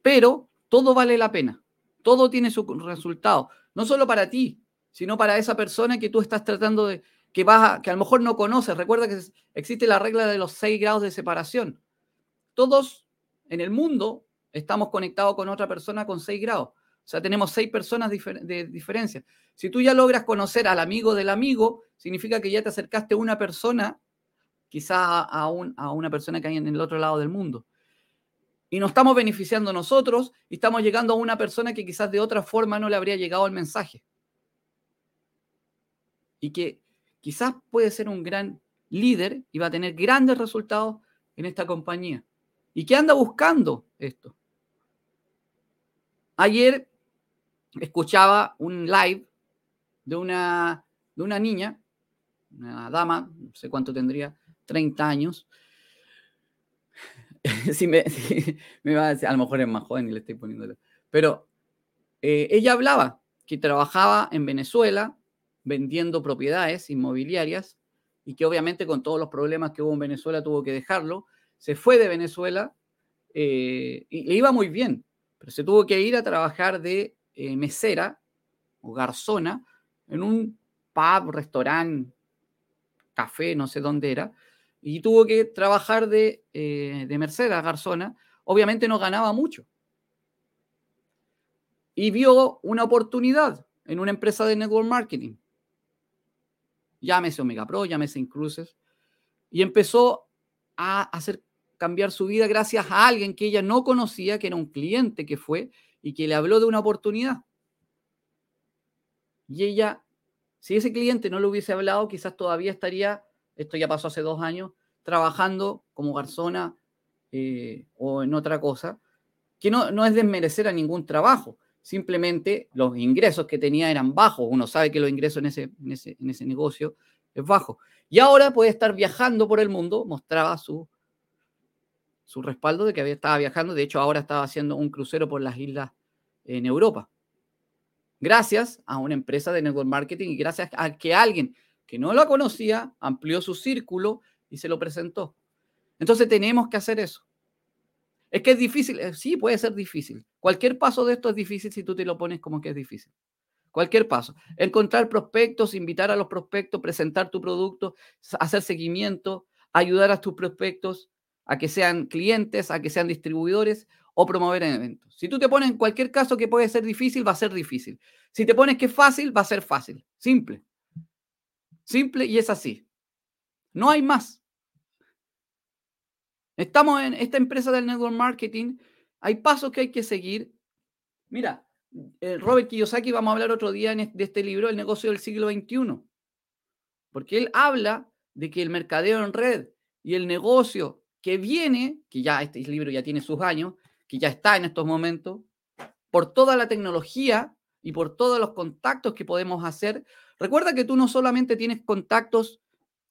Pero todo vale la pena, todo tiene su resultado, no solo para ti, sino para esa persona que tú estás tratando de, que, vas que a lo mejor no conoces. Recuerda que existe la regla de los seis grados de separación. Todos en el mundo estamos conectados con otra persona con seis grados. O sea, tenemos seis personas de diferencia. Si tú ya logras conocer al amigo del amigo, significa que ya te acercaste a una persona, quizás a, a una persona que hay en el otro lado del mundo. Y nos estamos beneficiando nosotros y estamos llegando a una persona que quizás de otra forma no le habría llegado el mensaje. Y que quizás puede ser un gran líder y va a tener grandes resultados en esta compañía. ¿Y qué anda buscando esto? Ayer escuchaba un live de una, de una niña, una dama, no sé cuánto tendría, 30 años. <laughs> si me, va a decir, a lo mejor es más joven y le estoy poniendo. Pero eh, ella hablaba que trabajaba en Venezuela vendiendo propiedades inmobiliarias y que obviamente con todos los problemas que hubo en Venezuela tuvo que dejarlo. Se fue de Venezuela eh, y le iba muy bien, pero se tuvo que ir a trabajar de eh, mesera o garzona en un pub, restaurante, café, no sé dónde era, y tuvo que trabajar de, eh, de mesera, garzona. Obviamente no ganaba mucho. Y vio una oportunidad en una empresa de network marketing llámese Omega Pro, llámese Incruces, y empezó a hacer cambiar su vida gracias a alguien que ella no conocía, que era un cliente que fue y que le habló de una oportunidad. Y ella, si ese cliente no le hubiese hablado, quizás todavía estaría, esto ya pasó hace dos años, trabajando como garzona eh, o en otra cosa, que no, no es desmerecer a ningún trabajo, simplemente los ingresos que tenía eran bajos. Uno sabe que los ingresos en ese, en ese, negocio es bajo. Y ahora puede estar viajando por el mundo, mostraba su, su respaldo de que había, estaba viajando. De hecho, ahora estaba haciendo un crucero por las islas en Europa. Gracias a una empresa de network marketing y gracias a que alguien que no la conocía amplió su círculo y se lo presentó. Entonces tenemos que hacer eso. Es que es difícil, eh, sí, puede ser difícil. Cualquier paso de esto es difícil si tú te lo pones como que es difícil. Cualquier paso. Encontrar prospectos, invitar a los prospectos, presentar tu producto, hacer seguimiento, ayudar a tus prospectos a que sean clientes, a que sean distribuidores o promover eventos. Si tú te pones en cualquier caso que puede ser difícil, va a ser difícil. Si te pones que es fácil, va a ser fácil. Simple. Simple y es así. No hay más. Estamos en esta empresa del network marketing, hay pasos que hay que seguir. Mira, Robert Kiyosaki, vamos a hablar otro día de este libro, El negocio del siglo XXI, porque él habla de que el mercadeo en red y el negocio que viene, que ya este libro ya tiene sus años, que ya está en estos momentos, por toda la tecnología y por todos los contactos que podemos hacer. Recuerda que tú no solamente tienes contactos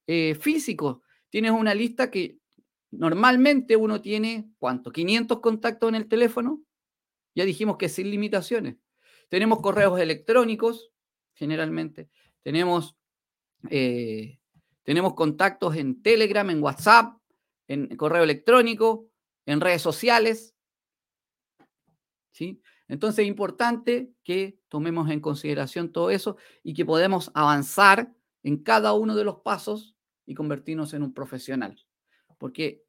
eh, físicos, tienes una lista que Normalmente uno tiene, ¿cuánto? 500 contactos en el teléfono. Ya dijimos que sin limitaciones. Tenemos correos electrónicos, generalmente. Tenemos, eh, tenemos contactos en Telegram, en WhatsApp, en correo electrónico, en redes sociales. ¿Sí? Entonces es importante que tomemos en consideración todo eso y que podemos avanzar en cada uno de los pasos y convertirnos en un profesional. Porque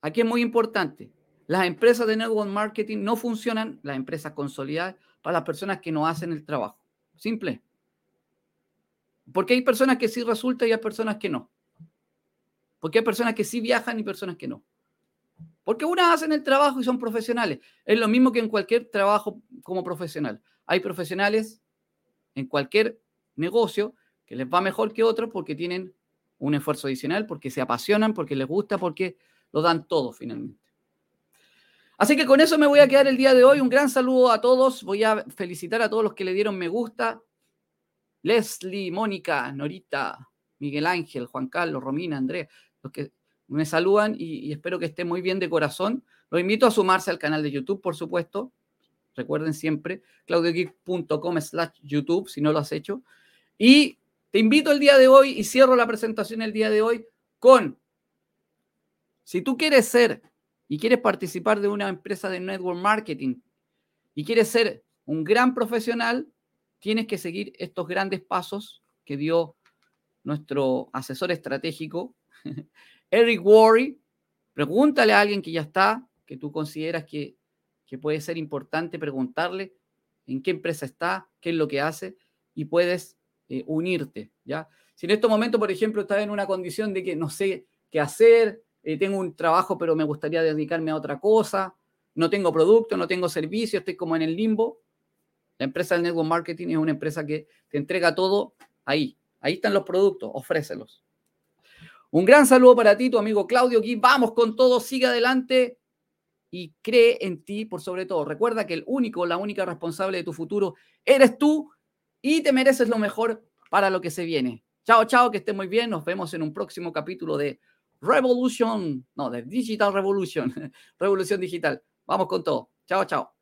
aquí es muy importante, las empresas de network marketing no funcionan, las empresas consolidadas, para las personas que no hacen el trabajo. Simple. Porque hay personas que sí resulta y hay personas que no. Porque hay personas que sí viajan y personas que no. Porque unas hacen el trabajo y son profesionales. Es lo mismo que en cualquier trabajo como profesional. Hay profesionales en cualquier negocio que les va mejor que otros porque tienen un esfuerzo adicional, porque se apasionan, porque les gusta, porque lo dan todo finalmente. Así que con eso me voy a quedar el día de hoy. Un gran saludo a todos. Voy a felicitar a todos los que le dieron me gusta. Leslie, Mónica, Norita, Miguel Ángel, Juan Carlos, Romina, Andrés, los que me saludan y, espero que estén muy bien de corazón. Los invito a sumarse al canal de YouTube, por supuesto. Recuerden siempre, claudiogeek.com slash YouTube, si no lo has hecho. Y te invito el día de hoy y cierro la presentación el día de hoy con, si tú quieres ser y quieres participar de una empresa de network marketing y quieres ser un gran profesional, tienes que seguir estos grandes pasos que dio nuestro asesor estratégico, <laughs> Eric Worry, pregúntale a alguien que ya está, que tú consideras que, puede ser importante preguntarle en qué empresa está, qué es lo que hace y puedes eh, unirte, ¿ya? Si en este momento, por ejemplo, estás en una condición de que no sé qué hacer, eh, tengo un trabajo pero me gustaría dedicarme a otra cosa, no tengo producto, no tengo servicio, estoy como en el limbo, la empresa del network marketing es una empresa que te entrega todo ahí. Ahí están los productos, ofrécelos. Un gran saludo para ti, tu amigo Claudio aquí. Vamos con todo, sigue adelante y cree en ti por sobre todo. Recuerda que el único, la única responsable de tu futuro eres tú y te mereces lo mejor para lo que se viene. Chao, chao, que estés muy bien. Nos vemos en un próximo capítulo de Revolution, no, de Digital Revolution, <laughs> Revolución Digital. Vamos con todo. Chao, chao.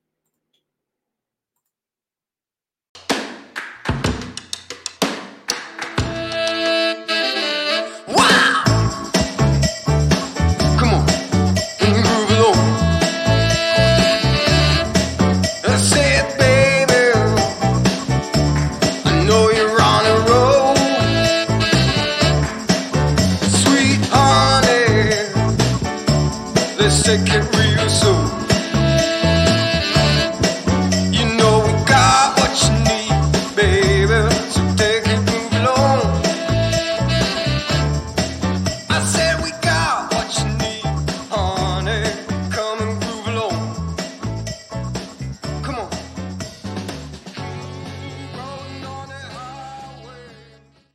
Take it